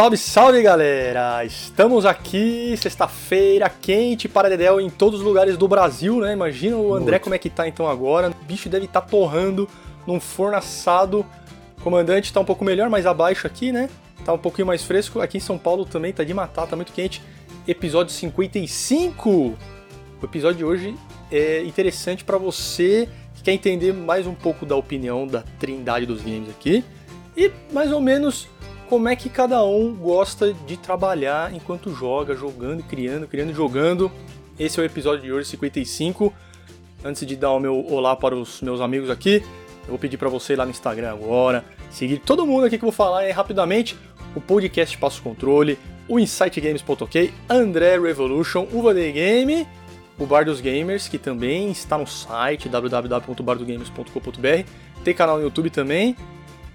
Salve, salve galera! Estamos aqui, sexta-feira, quente para Dedel em todos os lugares do Brasil, né? Imagina o André Muito. como é que tá então agora. O bicho deve estar tá torrando num forno assado. O comandante tá um pouco melhor, mais abaixo aqui, né? Tá um pouquinho mais fresco. Aqui em São Paulo também tá de matar, tá muito quente. Episódio 55! O episódio de hoje é interessante para você que quer entender mais um pouco da opinião da trindade dos games aqui. E mais ou menos como é que cada um gosta de trabalhar enquanto joga, jogando, criando, criando jogando. Esse é o episódio de hoje 55. Antes de dar o meu olá para os meus amigos aqui, eu vou pedir para você ir lá no Instagram agora, seguir todo mundo aqui que eu vou falar rapidamente, o podcast Passo Controle, o InsightGames.ok, André Revolution, o Vanday Game, o Bar dos Gamers, que também está no site www.bardogames.com.br, tem canal no YouTube também,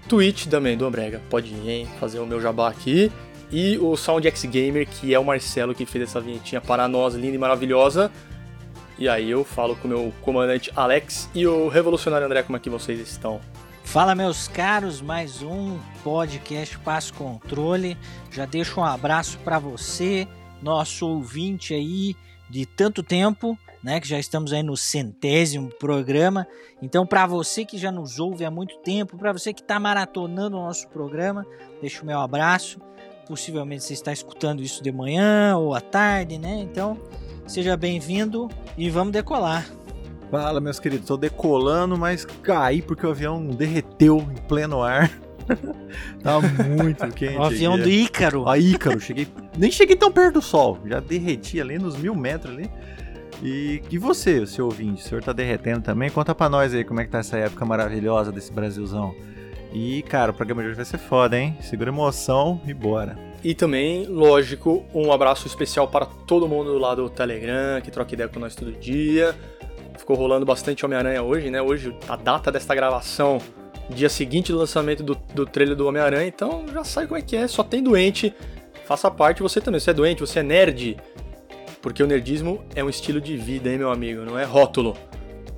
Twitch também do Ambrega. Pode ir, hein? Fazer o meu jabá aqui. E o SoundX Gamer, que é o Marcelo que fez essa vinhetinha para nós, linda e maravilhosa. E aí eu falo com o meu comandante Alex e o revolucionário André, como é que vocês estão? Fala meus caros, mais um podcast Passo Controle. Já deixo um abraço para você, nosso ouvinte aí de tanto tempo né, que já estamos aí no centésimo programa. Então, para você que já nos ouve há muito tempo, para você que está maratonando o nosso programa, deixo o meu abraço. Possivelmente você está escutando isso de manhã ou à tarde, né? Então, seja bem-vindo e vamos decolar. Fala, meus queridos, estou decolando, mas caí porque o avião derreteu em pleno ar. tá muito quente. O avião aqui. do Ícaro. A Ícaro, cheguei, nem cheguei tão perto do sol, já derreti ali nos mil metros ali. E, e você, o seu ouvinte, o senhor tá derretendo também? Conta pra nós aí como é que tá essa época maravilhosa desse Brasilzão. E, cara, o programa de hoje vai ser foda, hein? Segura emoção e bora. E também, lógico, um abraço especial para todo mundo lá do Telegram, que troca ideia com nós todo dia. Ficou rolando bastante Homem-Aranha hoje, né? Hoje, a data desta gravação, dia seguinte do lançamento do, do trailer do Homem-Aranha, então já sabe como é que é, só tem doente. Faça parte você também. Você é doente, você é nerd, porque o nerdismo é um estilo de vida, hein, meu amigo? Não é rótulo.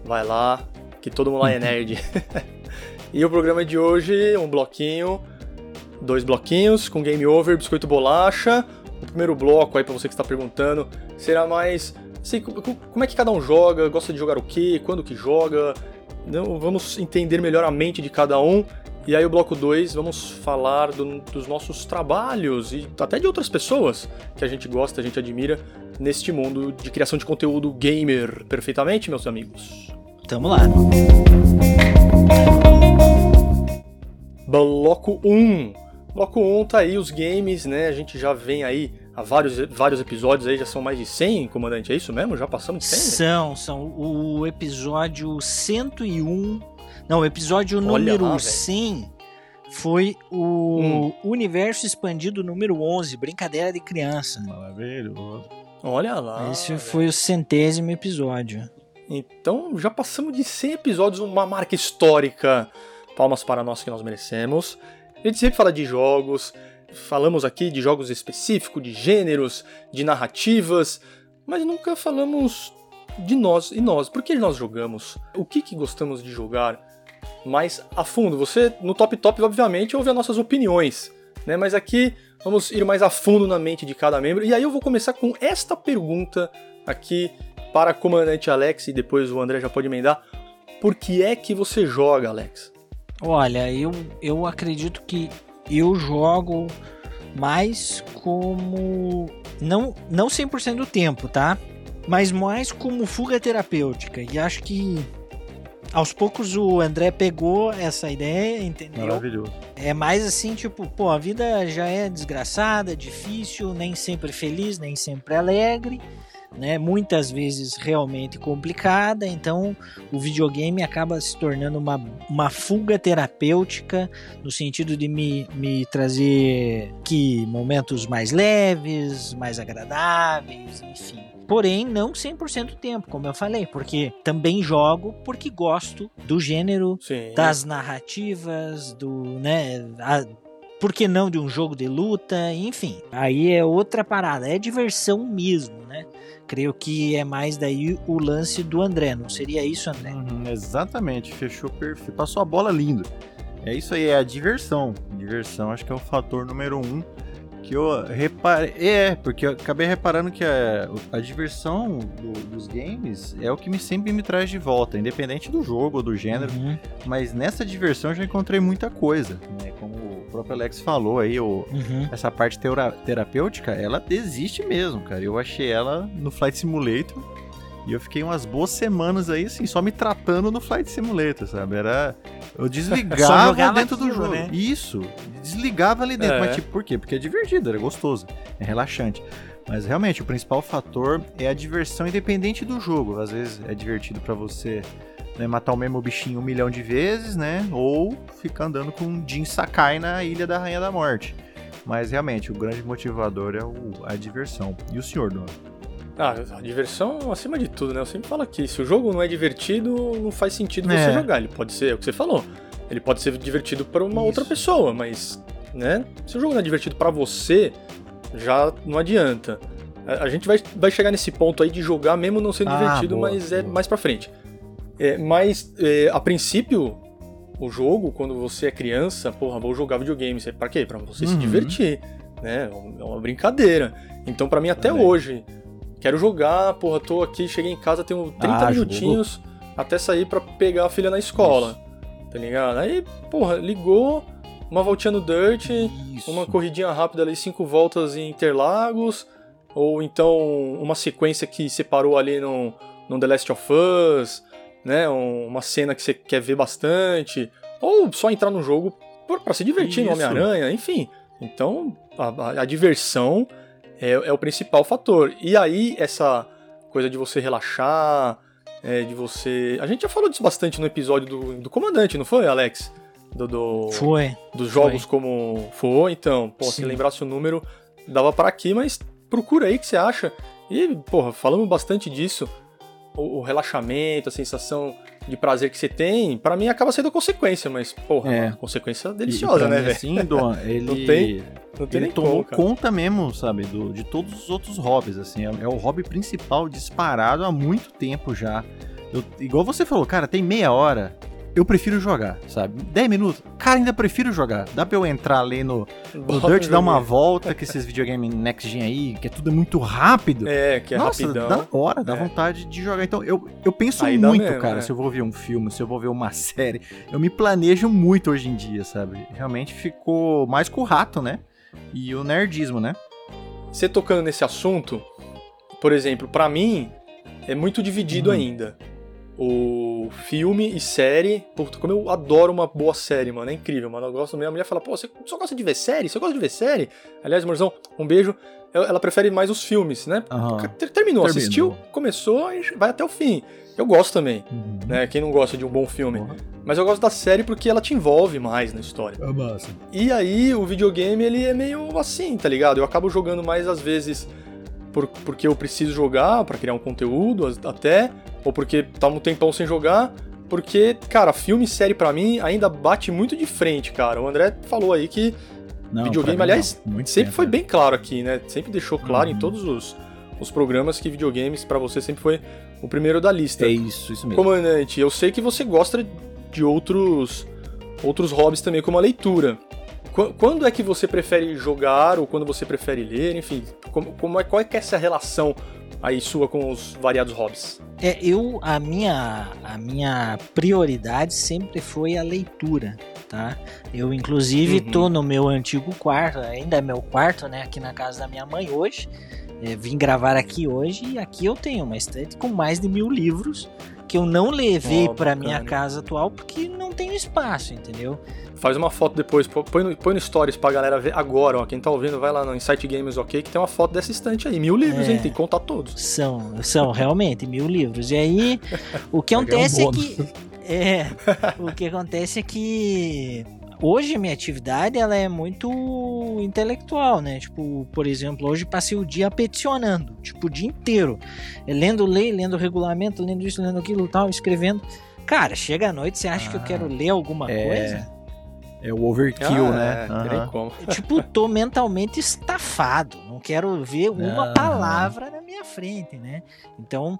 Vai lá, que todo mundo lá é nerd. e o programa de hoje, um bloquinho, dois bloquinhos com game over, biscoito bolacha. O primeiro bloco aí para você que está perguntando será mais assim, como é que cada um joga, gosta de jogar o quê, quando que joga. Então, vamos entender melhor a mente de cada um e aí o bloco 2 vamos falar do, dos nossos trabalhos e até de outras pessoas que a gente gosta, a gente admira neste mundo de criação de conteúdo gamer perfeitamente, meus amigos. Tamo lá. Bloco 1. Um. Bloco 1 um tá aí os games, né? A gente já vem aí há vários, vários episódios aí, já são mais de 100, comandante, é isso mesmo? Já passamos de 100? São, são. O episódio 101 não, o episódio Olha número lá, 100 foi o hum. Universo Expandido número 11, Brincadeira de Criança. Maravilhoso. Olha lá. Esse foi o centésimo episódio. Então já passamos de 100 episódios, uma marca histórica. Palmas para nós que nós merecemos. A gente sempre fala de jogos, falamos aqui de jogos específicos, de gêneros, de narrativas, mas nunca falamos de nós e nós. Por que nós jogamos? O que, que gostamos de jogar? mais a fundo. Você, no Top Top, obviamente, ouve as nossas opiniões, né? Mas aqui vamos ir mais a fundo na mente de cada membro. E aí eu vou começar com esta pergunta aqui para comandante Alex e depois o André já pode emendar. Por que é que você joga, Alex? Olha, eu, eu acredito que eu jogo mais como. Não, não 100% do tempo, tá? Mas mais como fuga terapêutica. E acho que aos poucos o André pegou essa ideia, entendeu? Maravilhoso. É mais assim, tipo, pô, a vida já é desgraçada, difícil, nem sempre feliz, nem sempre alegre, né? Muitas vezes realmente complicada, então o videogame acaba se tornando uma, uma fuga terapêutica no sentido de me, me trazer que momentos mais leves, mais agradáveis, enfim porém não 100% do tempo, como eu falei, porque também jogo porque gosto do gênero, Sim. das narrativas, do, né, a, por que não de um jogo de luta, enfim. Aí é outra parada, é diversão mesmo, né? Creio que é mais daí o lance do André, não seria isso, André? Uhum, exatamente, fechou perfeito, passou a bola lindo. É isso aí, é a diversão. Diversão acho que é o fator número um que eu reparei. É, porque eu acabei reparando que a, a diversão do, dos games é o que me, sempre me traz de volta, independente do jogo ou do gênero. Uhum. Mas nessa diversão eu já encontrei muita coisa, né? Como o próprio Alex falou aí, o, Uhum. essa parte terapêutica, ela existe mesmo, cara. Eu achei ela no Flight Simulator. E eu fiquei umas boas semanas aí, assim, só me tratando no Flight Simulator, sabe? Era. Eu desligava dentro do aquilo, jogo. né? Isso. Desligava ali dentro. É. Mas, tipo, por quê? Porque é divertido, era gostoso. É relaxante. Mas realmente, o principal fator é a diversão independente do jogo. Às vezes é divertido pra você né, matar o mesmo bichinho um milhão de vezes, né? Ou ficar andando com um Jin Sakai na Ilha da Rainha da Morte. Mas realmente, o grande motivador é o- a diversão. E o senhor, Dom? Ah, a diversão acima de tudo, né? Eu sempre falo aqui, se o jogo não é divertido, não faz sentido É. você jogar. Ele pode ser, é o que você falou, ele pode ser divertido para uma Isso. outra pessoa, mas, né? Se o jogo não é divertido para você, já não adianta. A, a gente vai, vai chegar nesse ponto aí de jogar mesmo não sendo Ah, divertido, boa, mas é boa. mais pra frente. É, mas, é, a princípio, o jogo, quando você é criança, porra, vou jogar videogame. Pra quê? Pra você se Uhum. divertir, né? É uma brincadeira. Então, pra mim, até Também. hoje, quero jogar, porra, tô aqui, cheguei em casa, tenho 30 Ah, minutinhos até sair pra pegar a filha na escola, tá ligado? Aí, porra, ligou, uma voltinha no Dirt, Isso. uma corridinha rápida ali, cinco voltas em Interlagos, ou então uma sequência que separou ali no, no The Last of Us, né? um- uma cena que você quer ver bastante, ou só entrar no jogo pra se divertir no Isso. Homem-Aranha, enfim. Então, a, a- a diversão é, é o principal fator. E aí, essa coisa de você relaxar, é, de você. A gente já falou disso bastante no episódio do, do Comandante, não foi, Alex? Do, do- Foi. dos jogos como foi, então, pô, se Sim. lembrasse o número, dava para aqui, mas procura aí o que você acha. E, porra, falamos bastante disso. O, o relaxamento, a sensação de prazer que você tem, pra mim acaba sendo consequência, mas, porra, É. uma consequência E- e deliciosa, pra né, velho? Assim, Dom, ele, Não tem- Não tem ele nem tomou como, conta mesmo, sabe, do, de todos os outros hobbies, assim. É, é o hobby principal disparado há muito tempo já. Eu- igual você falou, cara, tem meia hora, eu prefiro jogar, sabe? 10 minutos, cara, ainda prefiro jogar. Dá pra eu entrar ali no, no Dirt, dar uma volta com esses videogames next gen aí, que é tudo muito rápido. É, que é Nossa, rapidão. da hora, dá É. vontade de jogar. Então, eu, eu penso Aí dá muito, mesmo, cara, é. se eu vou ver um filme, se eu vou ver uma série. Eu me planejo muito hoje em dia, sabe? Realmente ficou mais com o rato, né? E o nerdismo, né? Você tocando nesse assunto, por exemplo, pra mim é muito dividido Hum. ainda. O filme e série, puta, como eu adoro uma boa série, mano, é incrível, mano. Eu gosto, minha mulher fala, pô, você só gosta de ver série? Você gosta de ver série? Aliás, Morzão, um beijo. Ela prefere mais os filmes, né? Ter- Terminou, Terminou. assistiu, começou e vai até o fim. Eu gosto também, Uhum. né? Quem não gosta de um bom filme. Porra. Mas eu gosto da série porque ela te envolve mais na história. É massa. E aí o videogame ele é meio assim, tá ligado? Eu acabo jogando mais às vezes por- porque eu preciso jogar pra criar um conteúdo até, ou porque tá um tempão sem jogar, porque, cara, filme e série pra mim ainda bate muito de frente, cara. O André falou aí que Não, videogame, aliás, não. Sempre tempo, foi né? bem claro aqui, né? Sempre deixou claro em Uhum. todos os, os programas que videogames pra você sempre foi o primeiro da lista. É isso, isso mesmo. Comandante, eu sei que você gosta de outros outros hobbies também, como a leitura. Qu- Quando é que você prefere jogar ou quando você prefere ler? Enfim, como, como é, qual é que é essa relação aí sua com os variados hobbies? É, eu a minha a minha prioridade sempre foi a leitura, tá? Eu inclusive Uhum. tô no meu antigo quarto, ainda é meu quarto, né, aqui na casa da minha mãe hoje. É, vim gravar aqui hoje e aqui eu tenho uma estante com mais de mil livros que eu não levei pra bacana. minha casa atual porque não tenho espaço, entendeu? Faz uma foto depois, põe no, põe no stories pra galera ver agora, ó. Quem tá ouvindo, vai lá no Insight Games OK, que tem uma foto dessa estante aí. Mil livros, É. hein? Tem que contar todos. São, são realmente mil livros. E aí, o que Vai ganhar um acontece é que. É, o que acontece é que hoje a minha atividade ela é muito intelectual, né? Tipo, por exemplo, hoje passei o dia peticionando, tipo, o dia inteiro. É, Lendo lei, lendo regulamento, lendo isso, lendo aquilo tal, escrevendo. Cara, chega à noite, você acha que eu Ah, quero ler alguma é. coisa? É o overkill, Ah, né? É, como. tipo, tô mentalmente estafado. Não quero ver uma palavra na minha frente, né? Então,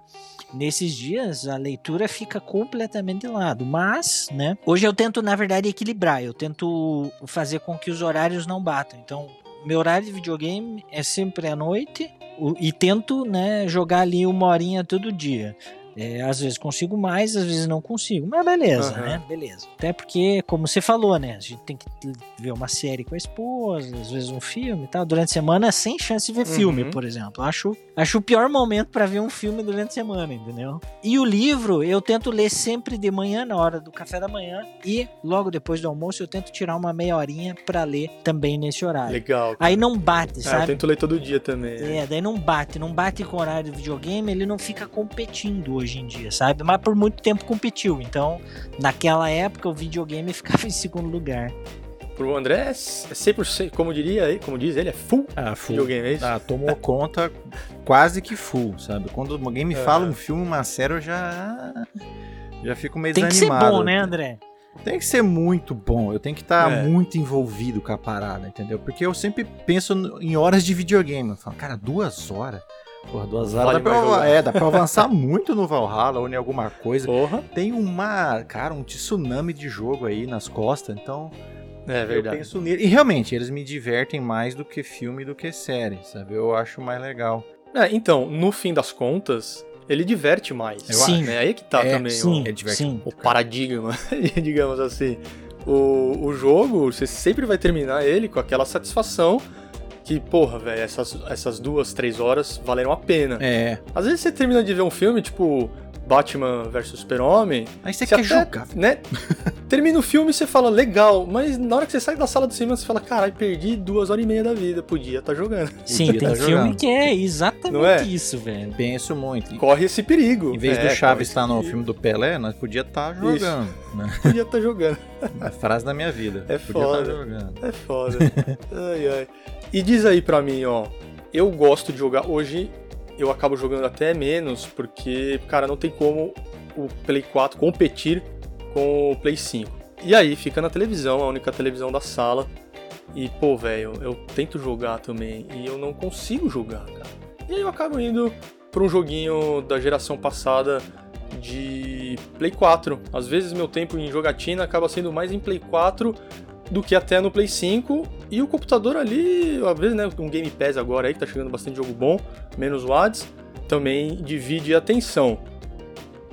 nesses dias, a leitura fica completamente de lado. Mas, né? Hoje eu tento, na verdade, equilibrar. Eu tento fazer com que os horários não batam. Então, meu horário de videogame é sempre à noite e tento, né, jogar ali uma horinha todo dia. É, às vezes consigo mais, às vezes não consigo. Mas beleza, Aham. né? Beleza. Até porque, como você falou, né? A gente tem que ver uma série com a esposa, às vezes um filme e tal. Durante a semana, sem chance de ver Uhum. filme, por exemplo. Acho, acho o pior momento pra ver um filme durante a semana, entendeu? E o livro, eu tento ler sempre de manhã, na hora do café da manhã. E logo depois do almoço, eu tento tirar uma meia horinha pra ler também nesse horário. Legal. Aí não bate, Ah, eu sabe? tento ler todo dia também. É, daí não bate, não bate com o horário do videogame, ele não fica competindo hoje em dia, sabe? Mas por muito tempo competiu, então naquela época o videogame ficava em segundo lugar. Pro André é 100%, como diria aí, como diz ele, é full Ah, full. videogame, é isso? Ah, tomou conta quase que full, sabe? Quando alguém me É. fala um filme, uma série, eu já. Já fico meio Tem que ser desanimado. bom, né, André? Tem que ser muito bom, eu tenho que estar É. muito envolvido com a parada, entendeu? Porque eu sempre penso em horas de videogame. Eu falo, cara, duas horas? Porra, duas horas Vale dá pra, eu- jogar. é, dá pra eu avançar muito no Valhalla ou em alguma coisa. Porra. Tem uma, cara, um tsunami de jogo aí nas costas, então É eu verdade. penso nele. E realmente, eles me divertem mais do que filme do que série, sabe? Eu acho mais legal. É, então, no fim das contas, ele diverte mais. Eu Sim. Né? Aí que tá É, também Sim, o, é sim. o paradigma, digamos assim. O, o jogo, você sempre vai terminar ele com aquela satisfação que, porra, velho, essas, essas duas, três horas valeram a pena. É. Às vezes você termina de ver um filme, tipo Batman vs Super-Homem, Aí você Você quer até- jogar. né? Termina o filme e você fala, legal, mas na hora que você sai da sala do cinema, você fala, caralho, perdi duas horas e meia da vida, podia estar jogando. Sim, Podia tem tá filme jogando. que é exatamente é? isso, velho. Penso muito. Corre esse perigo. Em vez É, do Chaves estar esse no perigo. filme do Pelé, nós podia estar jogando. Né? Podia estar jogando. A frase da minha vida. É podia foda. Tá jogando. É foda. ai, ai. E diz aí pra mim, ó. Eu gosto de jogar. Hoje eu acabo jogando até menos, porque, cara, não tem como o Play 4 competir com o Play 5. E aí fica na televisão, a única televisão da sala. E, pô, velho, eu tento jogar também e eu não consigo jogar, cara. E aí eu acabo indo pra um joguinho da geração passada de Play 4. Às vezes meu tempo em jogatina acaba sendo mais em Play 4 do que até no Play 5. E o computador ali, às vezes, né, um Game Pass agora aí, que tá chegando bastante jogo bom, menos watts, também divide a atenção.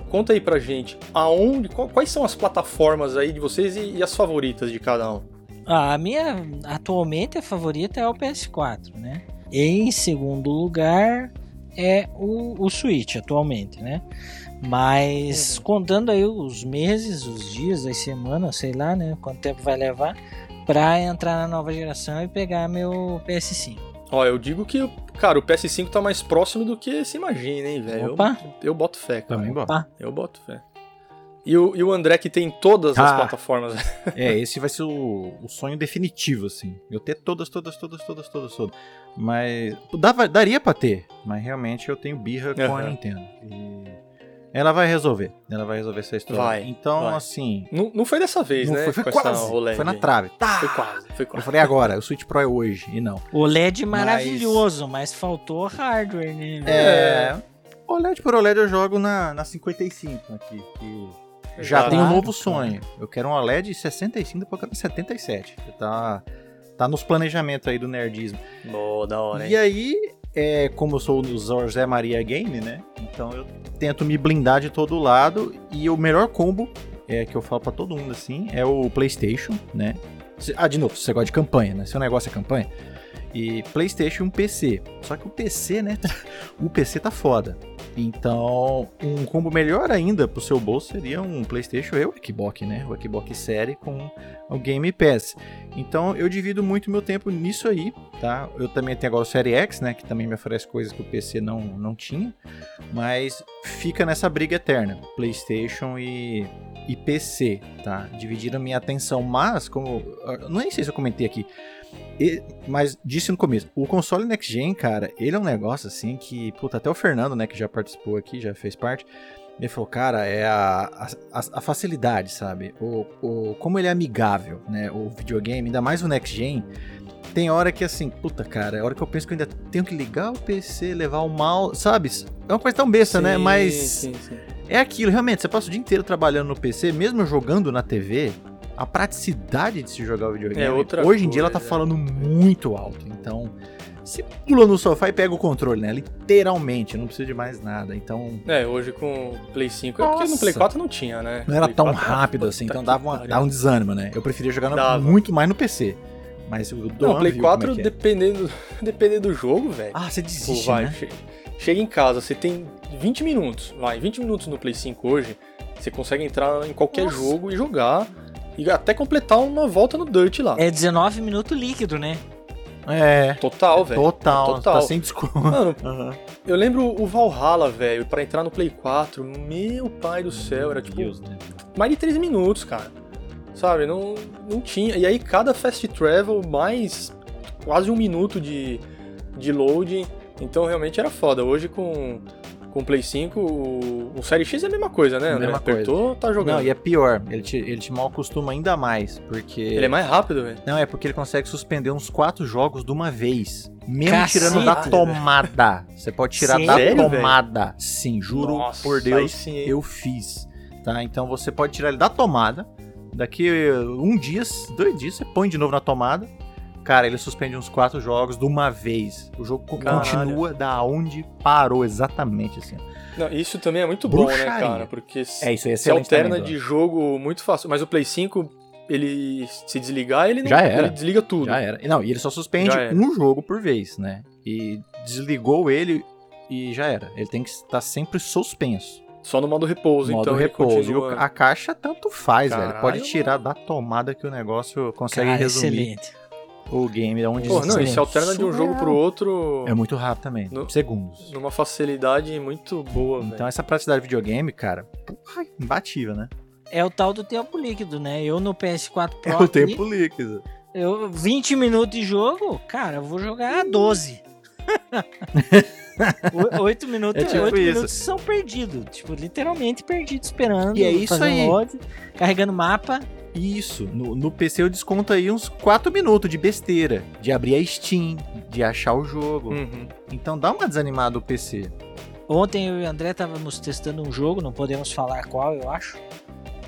Conta aí pra gente, aonde, quais são as plataformas aí de vocês e, e as favoritas de cada um? Ah, a minha atualmente a favorita é o PS4, né? Em segundo lugar é o, o Switch atualmente, né? Mas contando aí os meses, os dias, as semanas, sei lá, né? Quanto tempo vai levar pra entrar na nova geração e pegar meu PS5. Ó, eu digo que, cara, o PS5 tá mais próximo do que se imagina, hein, velho? Eu, Opa. eu boto fé, cara. Também. Opa. Eu boto fé. E o, e o André que tem todas as Ah. plataformas. É, esse vai ser o, o sonho definitivo, assim. Eu ter todas, todas, todas, todas, todas, todas. Mas. Dava, daria pra ter, mas realmente eu tenho birra com a. Nintendo. E ela vai resolver. Ela vai resolver essa história. Vai, Então, vai. assim. não, não foi dessa vez, não né? foi, foi quase. Foi na trave. Tá! Foi quase, foi Eu quase. falei agora, o Switch Pro é hoje. E não. O LED maravilhoso, mas faltou hardware, né? velho? É. OLED por OLED eu jogo na, na 55 aqui. Que já Exato. tem um novo sonho. Eu quero um OLED 65 depois eu quero 77. Tá, tá nos planejamentos aí do nerdismo. Boa, da hora, hein? E aí, é, como eu sou o José Maria Game, né? Então eu tento me blindar de todo lado. E o melhor combo, é, que eu falo pra todo mundo assim, é o PlayStation, né? Ah, de novo, você gosta de campanha, né? Seu negócio é campanha. E PlayStation e um PC. Só que o PC, né? o PC tá foda. Então, um combo melhor ainda pro seu bolso seria um PlayStation e o Xbox, né? O Xbox Série com o Game Pass. Então, eu divido muito meu tempo nisso aí, tá? Eu também tenho agora o Série X, né? Que também me oferece coisas que o PC não, não tinha. Mas fica nessa briga eterna: PlayStation e, e PC, tá? Dividiram minha atenção. Mas, como. eu Nem sei se eu comentei aqui. E- mas disse no começo, o console Next Gen, cara, ele é um negócio assim que, puta, até o Fernando, né, que já participou aqui, já fez parte, ele falou, cara, é a, a, a facilidade, sabe? O, o, como ele é amigável, né? O videogame, ainda mais o Next Gen. Tem hora que assim, puta, cara, é hora que eu penso que eu ainda tenho que ligar o PC, levar o mouse, sabe? É uma coisa tão besta, né? Sim, Mas sim, sim. é aquilo, realmente, você passa o dia inteiro trabalhando no PC, mesmo jogando na TV, a praticidade de se jogar o videogame, É hoje em dia ela tá coisa. falando muito alto. Então, você pula no sofá e pega o controle, né? Literalmente, não precisa de mais nada. Então, É, hoje com o Play 5, é porque no Nossa. Play 4 não tinha, né? não era Play tão 4 era- rápido assim, então dava, uma- dava um desânimo, né? Eu preferia jogar no- muito mais no PC. Mas o Não, Doan Play viu como 4, é é. dependendo, dependendo do jogo, velho. Ah, você Pô, desiste, vai, né? che- chega em casa, você tem 20 minutos, vai, 20 minutos no Play 5 hoje, você consegue entrar em qualquer Nossa. jogo e jogar, e até completar uma volta no Dirt lá. É 19 minutos líquido, né? É, Total, velho. total, Total. tá sem desconto. Mano, Aham. eu lembro o Valhalla, velho, pra entrar no Play 4, meu pai do céu, era tipo Deus, né? mais de 3 minutos, cara. Sabe, não, não tinha. E aí cada fast travel mais quase um minuto de, de loading. Então realmente era foda. Hoje com com o Play 5, o, o Série X é a mesma coisa, né? Mesma coisa. Apertou, tá jogando. Não, e é pior, ele te, ele te mal acostuma ainda mais, porque... Ele é mais rápido, velho. Não, é porque ele consegue suspender uns quatro jogos de uma vez. Mesmo tirando da tomada. Você pode tirar da Sério, tomada. Sim, juro Nossa, por Deus, sim, eu fiz. Tá? Então você pode tirar ele da tomada. Daqui um dia, dois dias, você põe de novo na tomada. Cara, ele suspende uns quatro jogos de uma vez. O jogo Caralho. continua da onde parou, exatamente assim. Não, isso também é muito bom, né, Bruxaria. cara? Porque se, É, isso aí é se alterna também, de jogo muito fácil. Mas o Play 5, ele se desligar, ele não Já era. ele desliga tudo. Já era. Não, e ele só suspende um jogo por vez, né? E desligou ele e já era. Ele tem que estar sempre suspenso. Só no modo repouso, modo então. repouso. continua- E a caixa tanto faz, Caralho, velho. Pode tirar da tomada que o negócio consegue Cara, resumir excelente. O game de onde Pô, não, e se alterna de um jogo pro outro É muito rápido também. No- Segundos. numa facilidade muito boa. Então essa praticidade de videogame, cara, porra, imbatível, né? É o tal do tempo líquido, né? Eu no PS4 Pro É o aqui, tempo líquido. eu 20 minutos de jogo, cara, eu vou jogar 12. Oito minutos, É tipo oito isso. minutos são perdidos, tipo, literalmente perdidos, esperando, E é isso aí. load, carregando mapa. Isso, no, no PC eu desconto aí uns 4 minutos de besteira. De abrir a Steam, de achar o jogo. Uhum. Então dá uma desanimada o PC. Ontem eu e o André estávamos testando um jogo, não podemos falar qual, eu acho.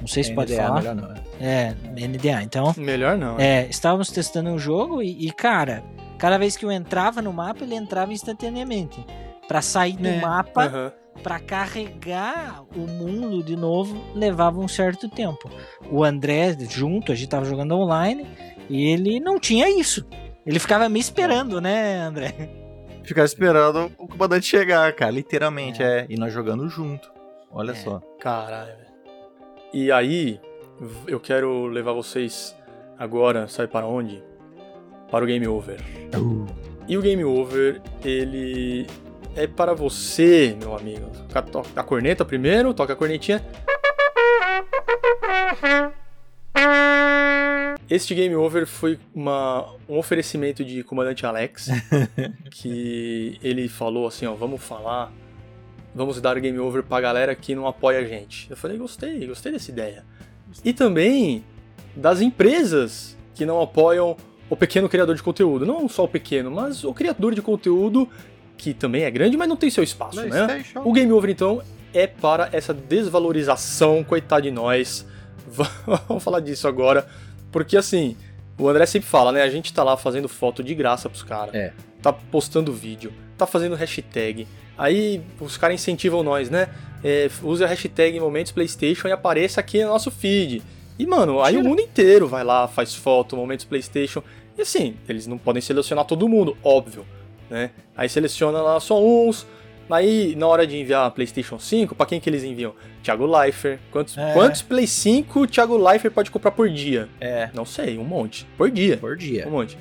Não sei se pode NDA, falar. melhor não. né? É, NDA. Então, Melhor não. né? é, estávamos testando um jogo e, e, cara, cada vez que eu entrava no mapa, ele entrava instantaneamente. Pra sair do É, mapa, Aham. pra carregar o mundo de novo, levava um certo tempo. O André, junto, a gente tava jogando online, e ele não tinha isso. Ele ficava me esperando, né, André? Ficar esperando o comandante chegar, cara. Literalmente, é. E nós jogando junto. Olha É. só. Caralho, velho. E aí, eu quero levar vocês agora, sabe para onde? Para o Game Over. E o Game Over, ele é para você, meu amigo. A corneta primeiro, toca a cornetinha. Este Game Over foi uma, um oferecimento de comandante Alex, que ele falou assim, ó, vamos falar, vamos dar o Game Over pra galera que não apoia a gente. Eu falei, gostei, gostei dessa ideia. E também das empresas que não apoiam o pequeno criador de conteúdo. Não só o pequeno, mas o criador de conteúdo que também é grande, mas não tem seu espaço, né? O Game Over, então, é para essa desvalorização, coitado de nós. Vamos falar disso agora, porque assim, o André sempre fala, né? A gente tá lá fazendo foto de graça pros caras. É. Tá postando vídeo, tá fazendo hashtag. Aí os caras incentivam nós, né? É, use a hashtag Momentos PlayStation e apareça aqui no nosso feed. E, mano, aí o mundo inteiro vai lá, faz foto, Momentos PlayStation. E assim, eles não podem selecionar todo mundo, óbvio, né? Aí seleciona lá só uns. Aí, na hora de enviar PlayStation 5, pra quem que eles enviam? Thiago Leifert. Quantos, É. quantos Play 5 o Thiago Leifert pode comprar por dia? É. Não sei, um monte. Por dia. Por dia. Um monte.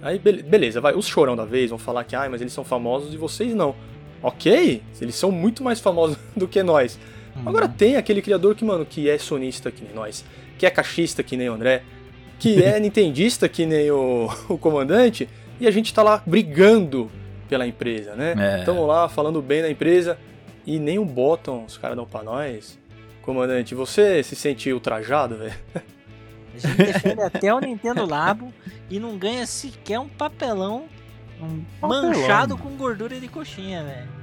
Aí, be- beleza, vai. Os chorão da vez vão falar que, ai, mas eles são famosos e vocês não. Ok, eles são muito mais famosos do que nós. Uhum. Agora tem aquele criador que, mano, que é sonista que nem nós, que é caixista que nem o André, que é nintendista que nem o, o comandante, e a gente tá lá brigando pela empresa, né? É. Estamos lá falando bem da empresa e nem um bottom os caras dão pra nós. Comandante, você se sente ultrajado, velho? A gente defende até o Nintendo Labo e não ganha sequer um papelão um Papelão, manchado com gordura de coxinha, velho.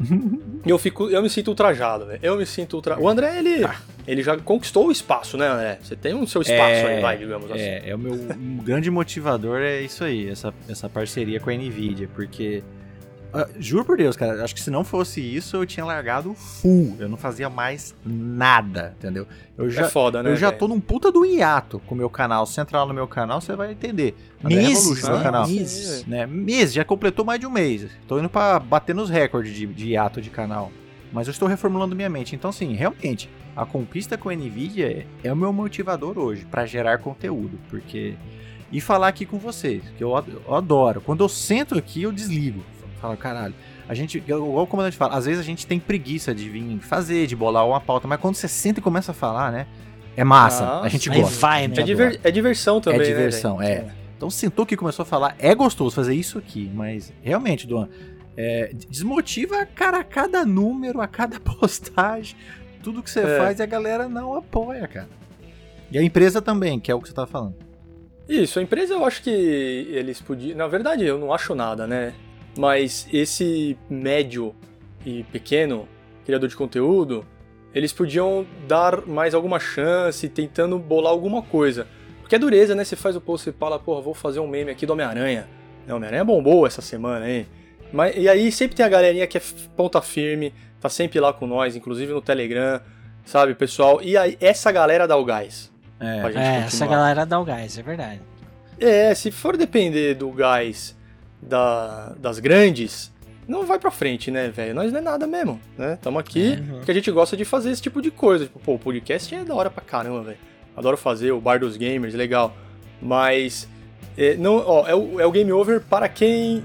Eu fico, eu me sinto ultrajado, velho. Eu me sinto ultrajado. O André, ele, ele já conquistou o espaço, né, André? Você tem um seu espaço É, aí, vai, digamos assim. É, é o meu um grande motivador é isso aí, essa, essa parceria com a Nvidia, porque ah, juro por Deus, cara, acho que se não fosse isso eu tinha largado full, eu não fazia mais nada, entendeu? Eu já é foda, né? eu já velho? tô num puta do hiato com o meu canal. Se entrar no meu canal, você vai entender. Meses, né? canal. Meses. Né? Mês, já completou mais de um mês. Tô indo pra bater nos recordes de, de hiato de canal. Mas eu estou reformulando minha mente. Então, sim, realmente, a conquista com a Nvidia é, é o meu motivador hoje pra gerar conteúdo. Porque. E falar aqui com vocês, que eu, ad- eu adoro. Quando eu sento aqui, eu desligo. Falo, caralho. A gente, igual o comandante fala, às vezes a gente tem preguiça de vir fazer, de bolar uma pauta, mas quando você senta e começa a falar, né? É massa. Nossa. a gente Aí gosta. vai, né? É, diver- é diversão também, É né, diversão, velho? é. Então sentou que começou a falar, é gostoso fazer isso aqui, mas realmente, Duan, é, desmotiva, cara, a cada número, a cada postagem, tudo que você É. faz e a galera não apoia, cara. E a empresa também, que é o que você tá falando. Isso, a empresa eu acho que eles podiam. Na verdade, eu não acho nada, né? Mas esse médio e pequeno criador de conteúdo, eles podiam dar mais alguma chance, tentando bolar alguma coisa. Porque é dureza, né? Você faz o post e fala, porra, vou fazer um meme aqui do Homem-Aranha. O Homem-Aranha bombou essa semana, hein? Mas, e aí sempre tem a galerinha que é ponta firme, tá sempre lá com nós, inclusive no Telegram, sabe, pessoal? E aí essa galera dá o gás. É, Pra gente É, essa galera dá o gás, é verdade. É, se for depender do gás da- das grandes, não vai pra frente, né, velho? Nós não é nada mesmo, né? Tamo aqui Uhum. porque a gente gosta de fazer esse tipo de coisa. Tipo, pô, o podcast é da hora pra caramba, velho. Adoro fazer, o Bar dos Gamers, legal. Mas, é, não, ó, é, o, é o Game Over para quem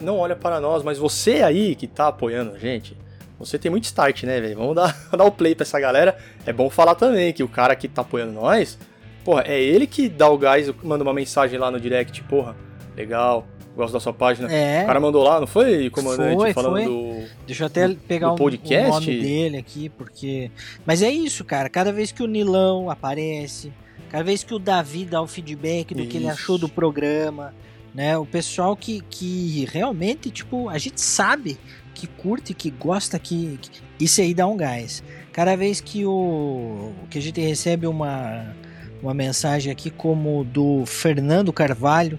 não olha para nós, mas você aí que tá apoiando a gente, você tem muito start, né, velho? Vamos dar, dar o play pra essa galera. É bom falar também que o cara que tá apoiando nós, porra, é ele que dá o gás, manda uma mensagem lá no direct, porra, legal, gosto da sua página. É, O cara mandou lá, não foi, comandante? Foi, falando foi. do. deixa eu até pegar do o, o podcast? nome dele aqui, porque... Mas é isso, cara, cada vez que o Nilão aparece, cada vez que o Davi dá o feedback do que ele Isso. achou do programa, né, o pessoal que, que realmente, tipo, a gente sabe que curte, que gosta, que, que- isso aí dá um gás. Cada vez que o que a gente recebe uma uma mensagem aqui como do Fernando Carvalho,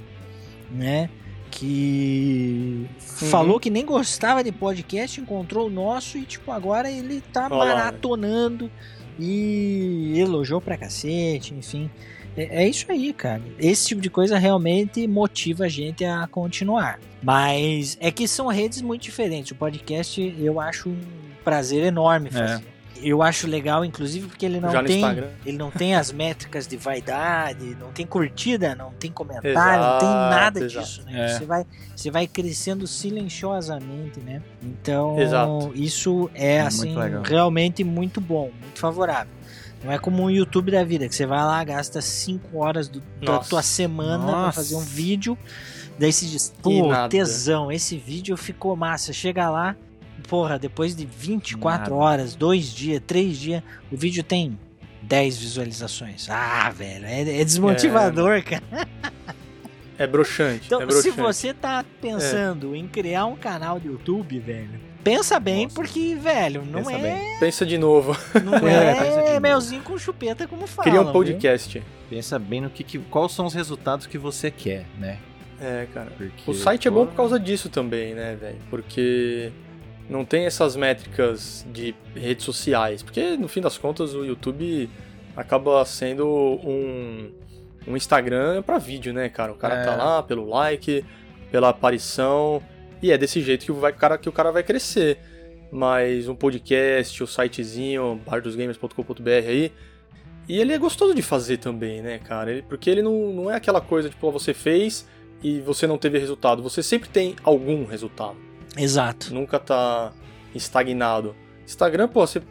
né, que Uhum. falou que nem gostava de podcast, encontrou o nosso e tipo agora ele tá Olha lá, né? maratonando e elogiou pra cacete, enfim. É, é isso aí, cara. Esse tipo de coisa realmente motiva a gente a continuar. Mas é que são redes muito diferentes. O podcast eu acho um prazer enorme fazer. Eu acho legal, inclusive, porque ele não Já tem. Ele não tem as métricas de vaidade, não tem curtida, não tem comentário, não tem Exato, nada exato. disso, né? É. Você, vai, você vai crescendo silenciosamente, né? Então, Exato. isso é, É assim, muito realmente muito bom, muito favorável. Não é como um YouTube da vida, que você vai lá, gasta 5 horas do- da tua semana pra Nossa. fazer um vídeo, daí você diz, pô, tesão, esse vídeo ficou massa. Chega lá, porra, depois de 24 Nada. horas, 2 dias, 3 dias, o vídeo tem 10 visualizações. Ah, velho, é, é desmotivador, cara. É broxante. Então, é se broxante. você tá pensando em criar um canal de YouTube, velho, pensa bem, Nossa. porque, velho, não Pensa é, bem. Pensa de novo. não É, é melzinho com chupeta como fala. Cria um viu? podcast. Pensa bem no que, que- quais são os resultados que você quer, né? É, cara. Porque, O site é bom por causa disso também, né, velho? Porque não tem essas métricas de redes sociais. Porque, no fim das contas, o YouTube acaba sendo um, um Instagram pra vídeo, né, cara? O cara É. tá lá pelo like, pela aparição. E é desse jeito que o, vai- cara, que o cara vai crescer. Mas um podcast, o sitezinho, bardosgamers.com.br aí. E ele é gostoso de fazer também, né, cara? Ele- porque ele não, não é aquela coisa, tipo, você fez e você não teve resultado. Você sempre tem algum resultado. Exato. Nunca tá estagnado. Instagram, pô, você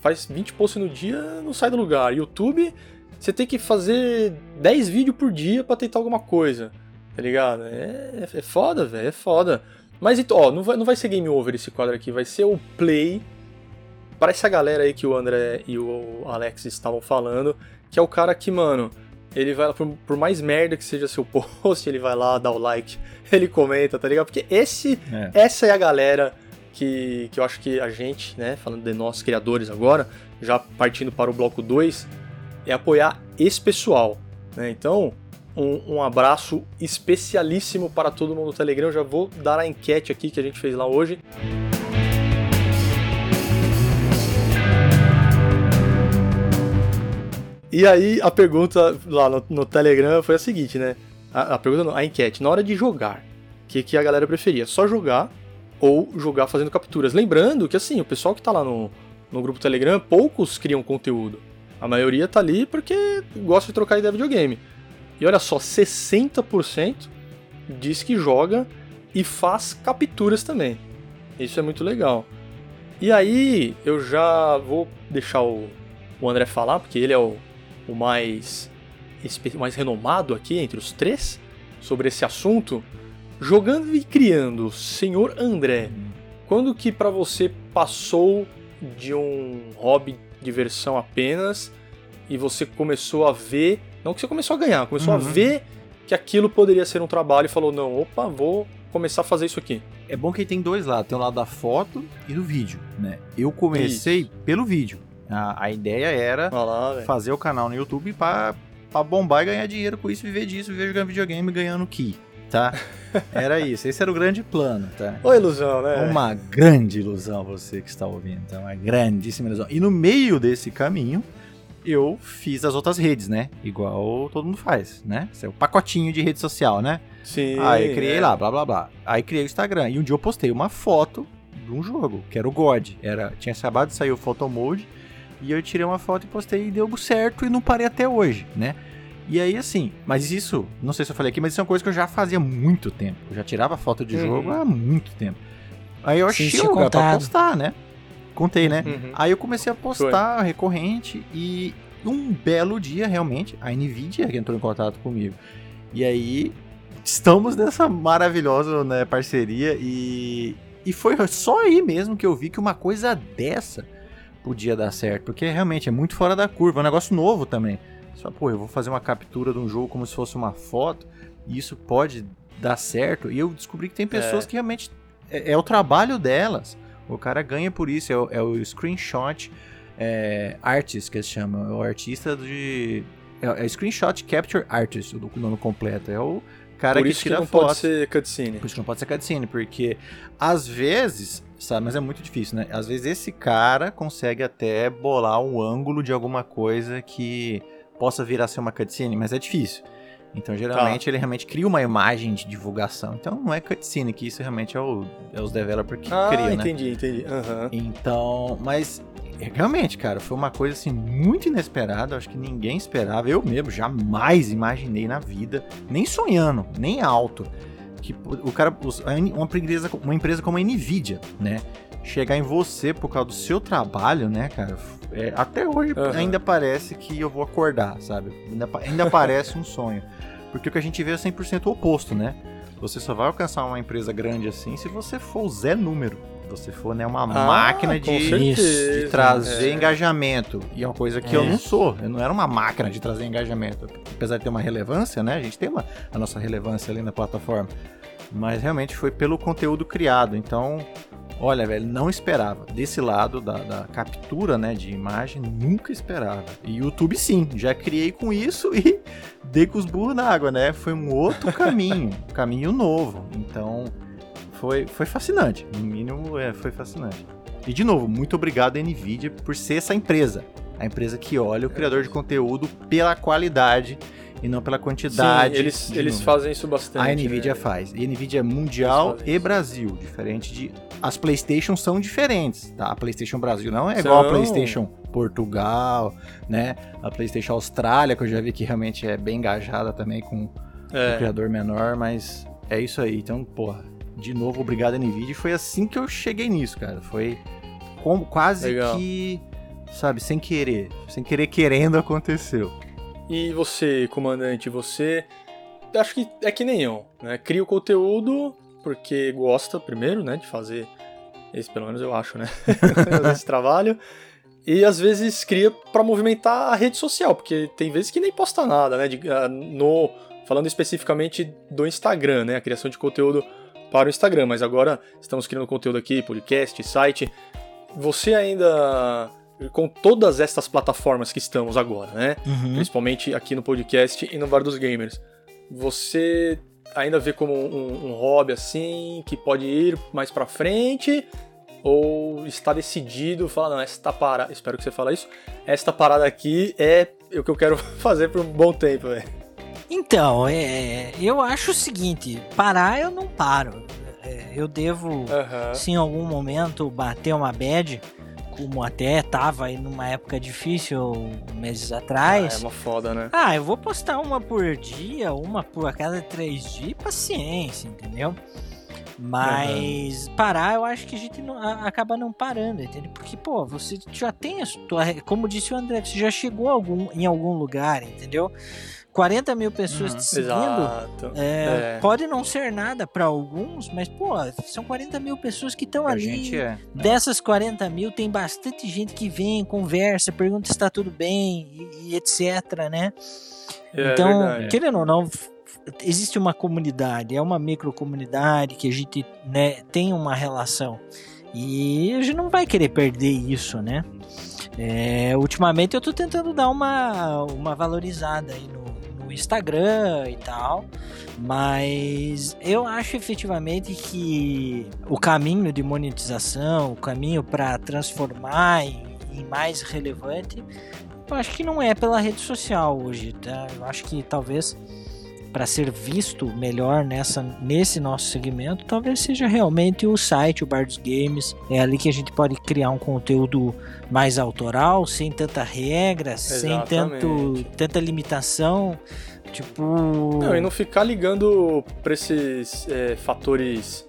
faz 20 posts no dia, não sai do lugar. YouTube, você tem que fazer 10 vídeos por dia pra tentar alguma coisa. Tá ligado? É, é foda, velho, é foda. Mas, então, ó, não vai, não vai ser game over esse quadro aqui, vai ser o play para essa galera aí que o André e o Alex estavam falando, que é o cara que, mano, ele vai lá, por, por mais merda que seja seu post, ele vai lá, dá o like, ele comenta, tá ligado? Porque esse É. essa é a galera que, que eu acho que a gente, né, falando de nós criadores agora, já partindo para o bloco 2, é apoiar esse pessoal. Né? Então, um, um, abraço especialíssimo para todo mundo do Telegram. Eu já vou dar a enquete aqui que a gente fez lá hoje. E aí a pergunta lá no, no Telegram foi a seguinte, né? A, a, pergunta, a enquete, na hora de jogar, o que, que a galera preferia? Só jogar ou jogar fazendo capturas? Lembrando que assim, o pessoal que tá lá no, no grupo Telegram, poucos criam conteúdo. A maioria tá ali porque gosta de trocar ideia de videogame. E olha só, 60% diz que joga e faz capturas também. Isso é muito legal. E aí, eu já vou deixar o, André falar, porque ele é o, o mais, mais renomado aqui entre os três sobre esse assunto. Jogando e criando, senhor André, quando que para você passou de um hobby diversão apenas e você começou a ver, não que você começou a ganhar, começou uhum. a ver que aquilo poderia ser um trabalho e falou: "Não, opa, vou começar a fazer isso aqui". É bom que tem dois lados, tem o lado da foto e do vídeo, né? Eu comecei isso. pelo vídeo. A, a ideia era lá, fazer o canal no YouTube para bombar e ganhar dinheiro com isso, viver disso, viver jogando videogame ganhando ki tá? Era isso, esse era o grande plano, tá? Uma ilusão, né? Uma grande ilusão você que está ouvindo, tá? Uma grandíssima ilusão. E no meio desse caminho, eu fiz as outras redes, né? Igual todo mundo faz, né? Esse é o pacotinho de rede social, né? Sim. Aí criei é. lá, blá blá blá. Aí criei o Instagram. E um dia eu postei uma foto de um jogo, que era o God. Era, tinha acabado de sair o Photo Mode. E eu tirei uma foto e postei e deu certo e não parei até hoje, né? E aí, assim, mas isso, não sei se eu falei aqui, mas isso é uma coisa que eu já fazia há muito tempo. Eu já tirava foto de uhum. jogo há muito tempo. Aí eu achei o lugar pra postar, né? Contei, né? Uhum. Aí eu comecei a postar Foi. recorrente e um belo dia, realmente, a NVIDIA entrou em contato comigo. E aí, estamos nessa maravilhosa né, parceria e, e foi só aí mesmo que eu vi que uma coisa dessa podia dar certo, porque realmente é muito fora da curva, é um negócio novo também. Só, pô, eu vou fazer uma captura de um jogo como se fosse uma foto, e isso pode dar certo. E eu descobri que tem pessoas é. que realmente é, é, o trabalho delas. O cara ganha por isso, é o, é o screenshot é, artist que se chama, é o artista de é, é screenshot capture artist, o nome completo. É o cara por que isso tira que não foto. pode ser cutscene. Por isso que não pode ser cutscene, porque às vezes, sabe, mas é muito difícil, né? Às vezes esse cara consegue até bolar um ângulo de alguma coisa que possa vir a ser uma cutscene, mas é difícil. Então, geralmente, tá. ele realmente cria uma imagem de divulgação. Então, não é cutscene, que isso realmente é, o, é os developers que ah, criam, né? entendi, entendi. Uhum. Então, mas realmente, cara, foi uma coisa assim muito inesperada. Acho que ninguém esperava. Eu mesmo jamais imaginei na vida, nem sonhando, nem alto, que o cara, uma empresa, uma empresa como a Nvidia, né, chegar em você por causa do seu trabalho, né, cara? É, até hoje uhum. ainda parece que eu vou acordar, sabe? Ainda, ainda parece um sonho. Porque o que a gente vê é 100% o oposto, né? Você só vai alcançar uma empresa grande assim se você for o Zé número. Você for né, uma ah, máquina de, certeza, de, trazer é. engajamento. E é uma coisa que é. eu não sou. Eu não era uma máquina de trazer engajamento. Apesar de ter uma relevância, né? A gente tem uma, a nossa relevância ali na plataforma. Mas realmente foi pelo conteúdo criado. Então, Olha, velho, não esperava. Desse lado da, da, captura, né, de imagem, nunca esperava. E YouTube sim, já criei com isso e dei com os burros na água, né? Foi um outro caminho, um caminho novo. Então, foi, foi fascinante. No mínimo, é, foi fascinante. E de novo, muito obrigado NVIDIA por ser essa empresa. A empresa que olha o criador de conteúdo pela qualidade e não pela quantidade. Sim, eles, eles fazem isso bastante. A Nvidia né? faz. E a Nvidia é mundial e Brasil, diferente de as PlayStation são diferentes, tá? A PlayStation Brasil não é são... igual a PlayStation Portugal, né? A PlayStation Austrália, que eu já vi que realmente é bem engajada também com é. o criador menor, mas é isso aí. Então, porra, de novo, obrigado Nvidia. Foi assim que eu cheguei nisso, cara. Foi como, quase Legal. que, sabe, sem querer, sem querer querendo aconteceu. E você, comandante, você acho que é que nem eu, né? Cria o conteúdo porque gosta primeiro, né, de fazer esse pelo menos eu acho, né? esse trabalho. E às vezes cria para movimentar a rede social, porque tem vezes que nem posta nada, né? De, no falando especificamente do Instagram, né? A criação de conteúdo para o Instagram, mas agora estamos criando conteúdo aqui, podcast, site. Você ainda com todas estas plataformas que estamos agora, né? Uhum. Principalmente aqui no podcast e no Bar dos Gamers. Você ainda vê como um, um hobby assim que pode ir mais para frente ou está decidido, fala não, esta parada, espero que você fale isso. Esta parada aqui é o que eu quero fazer por um bom tempo, velho. Então, é, eu acho o seguinte, parar eu não paro. É, eu devo, Uhum. se em algum momento bater uma bad, como até tava aí numa época difícil meses Ah, atrás. é uma foda, né? Ah, eu vou postar uma por dia, uma por a cada três dias, paciência, entendeu? Mas parar, eu acho que a gente não- a- acaba não parando, entendeu? Porque, pô, você já tem a sua. Como disse o André, você já chegou algum, em algum lugar, entendeu? 40 mil pessoas Uhum. te seguindo. É, É. Pode não ser nada pra alguns, mas, pô, são 40 mil pessoas que estão A ali. gente é. Dessas 40 mil, tem bastante gente que vem, conversa, pergunta se está tudo bem e, e etc, né? É então, verdade. querendo ou não, existe uma comunidade, é uma microcomunidade que a gente né, tem uma relação. E a gente não vai querer perder isso, né? É, ultimamente eu tô tentando dar uma, uma valorizada aí no, Instagram e tal, mas eu acho efetivamente que o caminho de monetização, o caminho para transformar em, em mais relevante, eu acho que não é pela rede social hoje, tá? Eu acho que talvez para ser visto melhor nessa, nesse nosso segmento, talvez seja realmente o site, o Bar dos Games. É ali que a gente pode criar um conteúdo mais autoral, sem tanta regra, sem tanto, Exatamente. tanta limitação. Tipo. Não, e não ficar ligando pra esses é, fatores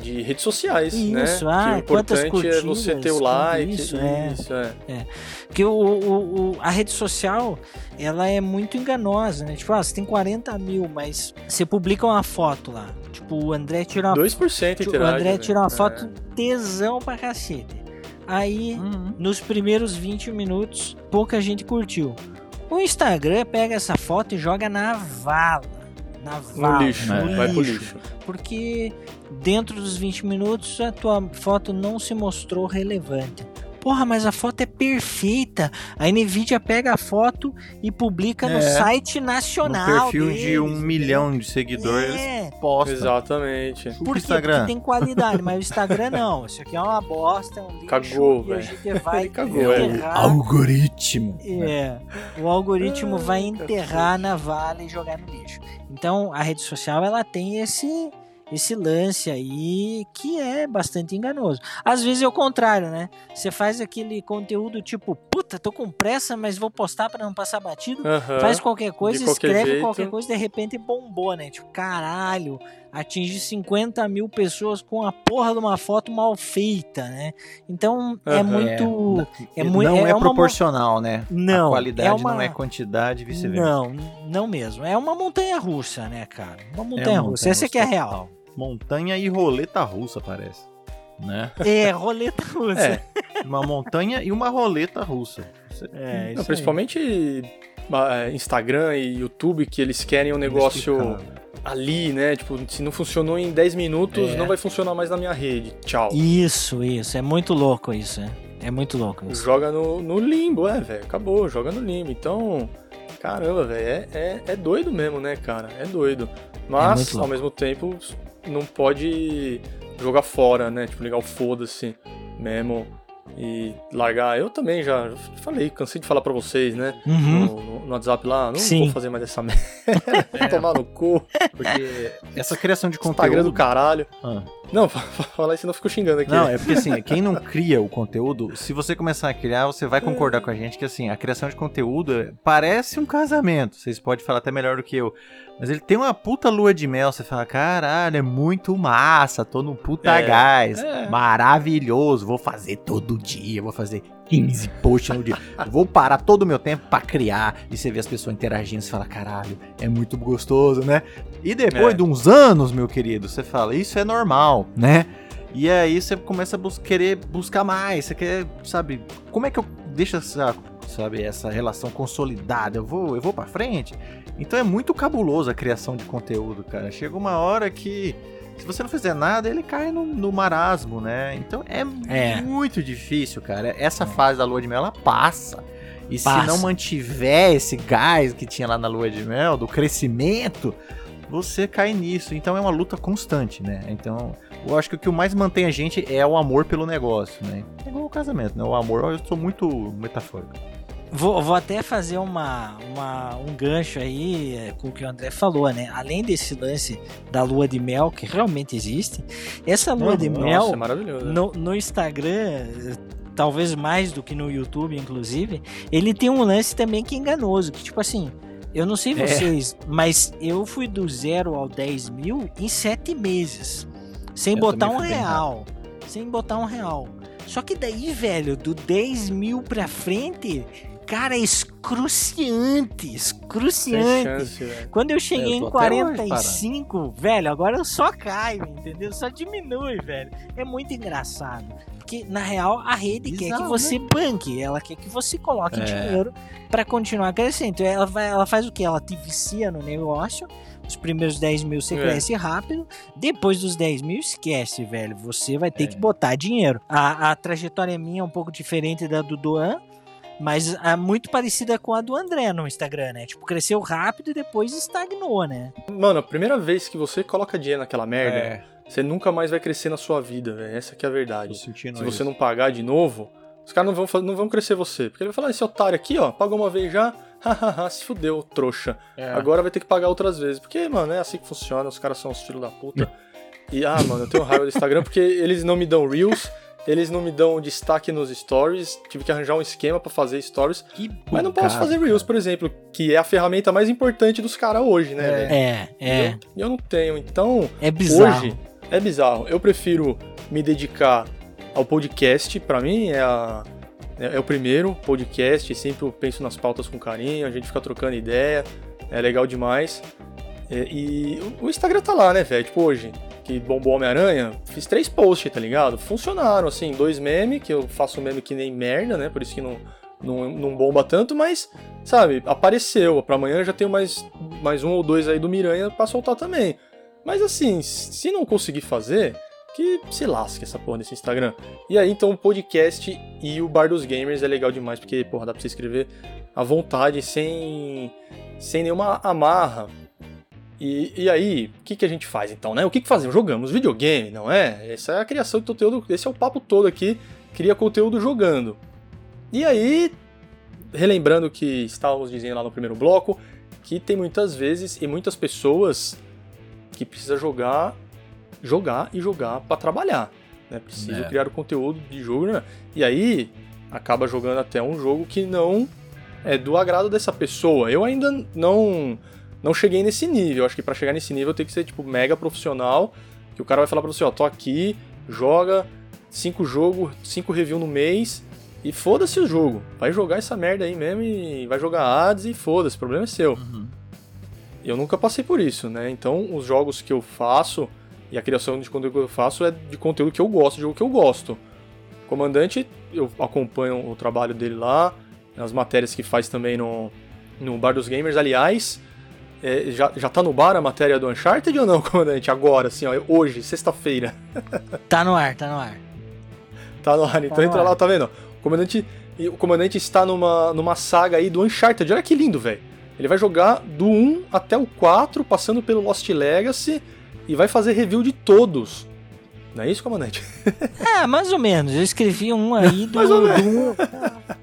de redes sociais, né? Isso, ah, que o quantas importante é você ter o like. isso, é. isso, é. Porque o, o- o- a rede social, ela é muito enganosa, né? Tipo, ah, você tem 40 mil, mas você publica uma foto lá. Tipo, o André tira uma, 2% tipo, o interage. André né? tira uma É. foto tesão pra cacete. Aí, Uhum. nos primeiros 20 minutos, pouca gente curtiu. O Instagram pega essa foto e joga na vala. Na vala. No lixo, É. vai pro lixo. Porque dentro dos 20 minutos a tua foto não se mostrou relevante. Porra, mas a foto é perfeita. A Nvidia pega a foto e publica no É. site No nacional. perfil de um deles. milhão de seguidores, É, posta. Exatamente. Por o? Instagram. Porque tem qualidade, mas o Instagram não. Isso aqui é uma bosta, é um lixo. Cagou, velho. vai cagou, é. enterrar. algoritmo. É, o algoritmo vai Ai, enterrar na vala e jogar no lixo. Então a rede social ela tem esse esse lance aí que é bastante enganoso. Às vezes é o contrário, né? Você faz aquele conteúdo tipo, puta, tô com pressa, mas vou postar para não passar batido. Faz qualquer coisa, qualquer escreve jeito. qualquer coisa, de repente bombou, né? Tipo, caralho, atinge 50 mil pessoas com a porra de uma foto mal feita, né? Então é muito. É, É mui- não é é, uma- proporcional, né? Não, a qualidade é uma- não é quantidade vice-versa. Não, não mesmo. É uma montanha russa, né, cara? Uma montanha russa. montanha Essa aqui é real. Montanha e roleta russa, parece. Né? É, roleta russa. É, Uma montanha e uma roleta russa. Você- É, isso não, principalmente ah, Instagram e YouTube, que eles querem um negócio Inexplicável. Ali, né? Tipo, se não funcionou em 10 minutos, É. não vai funcionar mais na minha rede. Tchau. Isso, isso. É muito louco isso, é. É muito louco isso. Joga no, no limbo, é, velho. Acabou, joga no limbo. Então, caramba, velho, é, é, é doido mesmo, né, cara? É doido. Mas, louco. ao mesmo tempo, não pode jogar fora, né? Tipo, ligar o foda-se mesmo e largar. Eu também já falei, cansei de falar pra vocês, né? Uhum. No, no- no WhatsApp lá, não Sim. vou fazer mais essa merda. Tomar no cu. Porque essa criação de Instagram conteúdo. do caralho. Ah. Não, fala isso, senão eu fico xingando aqui. Não, é porque assim, quem não cria o conteúdo, se você começar a criar, você vai concordar com a gente que assim, a criação de conteúdo parece um casamento. Vocês podem falar até melhor do que eu. Mas ele tem uma puta lua de mel, você fala, caralho, é muito massa, tô no puta É, gás, é. maravilhoso, vou fazer todo dia, vou fazer 15 posts no dia. Vou parar todo o meu tempo pra criar. E você vê as pessoas interagindo, você fala, caralho, é muito gostoso, né? E depois É. de uns anos, meu querido, você fala, isso é normal, né? E aí você começa a bus querer buscar mais, você quer, sabe, como é que eu deixo essa, sabe, essa relação consolidada? Eu vou, eu vou para frente. Então é muito cabuloso a criação de conteúdo, cara. Chega uma hora que se você não fizer nada, ele cai no, no marasmo, né? Então é, É. muito difícil, cara. Essa fase da lua de mel, ela passa. E se Passa. não mantiver esse gás que tinha lá na lua de mel, do crescimento, você cai nisso. Então é uma luta constante, né? Então, eu acho que o que mais mantém a gente é o amor pelo negócio, né? É igual o casamento, né? O amor, eu sou muito metafórico. Vou, vou até fazer uma, uma- um gancho aí é, com o que o André falou, né? Além desse lance da lua de mel, que realmente existe, essa lua de Nossa, mel é no, no Instagram, talvez mais do que no YouTube, inclusive, ele tem um lance também que é enganoso, que tipo assim, eu não sei É. vocês, mas eu fui do zero ao 10 mil em sete meses, sem Eu botar um real, sem botar um real. Só que daí, velho, do 10 mil pra frente, cara, é excruciante, excruciante. chance. Quando eu cheguei É, eu em tô até hoje 45, velho, agora eu só caio, entendeu? Só diminui, velho. É muito engraçado. Porque, na real, a rede quer que você banque, ela quer que você coloque É. dinheiro pra continuar crescendo. Então, ela, vai, ela faz o que? Ela te vicia no negócio. Os primeiros 10 mil você É. cresce rápido. Depois dos 10 mil, esquece, velho. Você vai ter É. que botar dinheiro. A, a trajetória minha é um pouco diferente da do Doan. Mas é muito parecida com a do André no Instagram, né? Tipo, cresceu rápido e depois estagnou, né? Mano, a primeira vez que você coloca dinheiro naquela merda, É, você nunca mais vai crescer na sua vida, velho. Essa que é a verdade. Se você isso. não pagar de novo, os caras não vão, não vão crescer você. Porque ele vai falar, esse otário aqui, ó, pagou uma vez já, hahaha, se fudeu, trouxa. É. Agora vai ter que pagar outras vezes. Porque, mano, é assim que funciona, os caras são os filhos da puta. E, ah, mano, eu tenho raiva do Instagram porque eles não me dão reels, eles não me dão destaque nos stories, tive que arranjar um esquema pra fazer stories. Que Mas não posso fazer reels, cara. por exemplo, que é a ferramenta mais importante dos caras hoje, né, É. velho? É, é. E eu, e eu não tenho, então... É bizarro. Hoje é bizarro. Eu prefiro me dedicar ao podcast. Pra mim é, a- é- é o primeiro podcast. Sempre penso nas pautas com carinho. A gente fica trocando ideia. É legal demais. É, e o- o Instagram tá lá, né, velho? Tipo, hoje, que bombou Homem-Aranha, fiz três posts, tá ligado? Funcionaram, assim, dois memes, que eu faço meme que nem merda, né? Por isso que não, não, não bomba tanto, mas, sabe, apareceu. Pra amanhã eu já tenho mais, mais um ou dois aí do Miranha pra soltar também. Mas assim, se não conseguir fazer, que se lasque essa porra desse Instagram. E aí, então, o podcast e o Bar dos Gamers é legal demais, porque, porra, dá pra você escrever à vontade, sem, sem nenhuma amarra. E, e aí, o que, que a gente faz então, né? O que, que fazemos? Jogamos videogame, não é? Essa é a criação de conteúdo, esse é o papo todo aqui, cria conteúdo jogando. E aí, relembrando que estávamos dizendo lá no primeiro bloco, que tem muitas vezes e muitas pessoas que precisa jogar, jogar e jogar para trabalhar, né? Precisa É. criar o conteúdo de jogo, né? E aí acaba jogando até um jogo que não é do agrado dessa pessoa. Eu ainda não não cheguei nesse nível. Acho que para chegar nesse nível tem que ser tipo mega profissional, que o cara vai falar para você, ó, tô aqui, joga cinco jogos, cinco review no mês e foda-se o jogo. Vai jogar essa merda aí mesmo e vai jogar ads e foda-se, o problema é seu. Uhum. Eu nunca passei por isso, né? Então, os jogos que eu faço e a criação de conteúdo que eu faço é de conteúdo que eu gosto, de jogo que eu gosto. Comandante, eu acompanho o trabalho dele lá, as matérias que faz também no, no Bar dos Gamers. Aliás, é, já, já tá no bar a matéria do Uncharted ou não, comandante? Agora, assim, ó, hoje, sexta-feira. Tá no ar, tá no ar. Tá no ar, então no entra ar. lá, tá vendo? O comandante, o comandante está numa, numa saga aí do Uncharted. Olha que lindo, velho. Ele vai jogar do 1 até o 4, passando pelo Lost Legacy, e vai fazer review de todos. Não é isso, comandante? É, mais ou menos. Eu escrevi um aí do, do, um,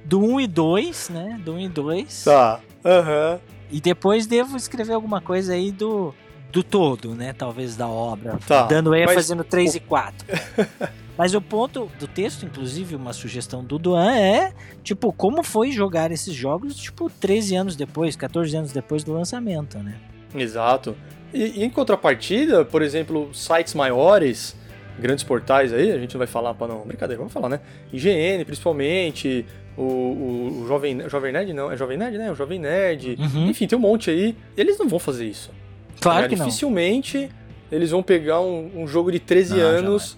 do 1 e 2, né? Do 1 e 2. Tá. Aham. E depois devo escrever alguma coisa aí do, do todo, né? Talvez da obra. Tá, Dando aí mas fazendo 3 e 4. Mas o ponto do texto, inclusive, uma sugestão do Duan é, tipo, como foi jogar esses jogos, tipo, 13 anos depois, 14 anos depois do lançamento, né? Exato. E, e em contrapartida, por exemplo, sites maiores, grandes portais aí, a gente não vai falar para não. Brincadeira, vamos falar, né? IGN, principalmente, o, o, o Jovem, Jovem Nerd, não, é Jovem Nerd, né? O Jovem Nerd. Uhum. Enfim, tem um monte aí. Eles não vão fazer isso. Claro que não. Dificilmente eles vão pegar um, um jogo de 13 Não, anos.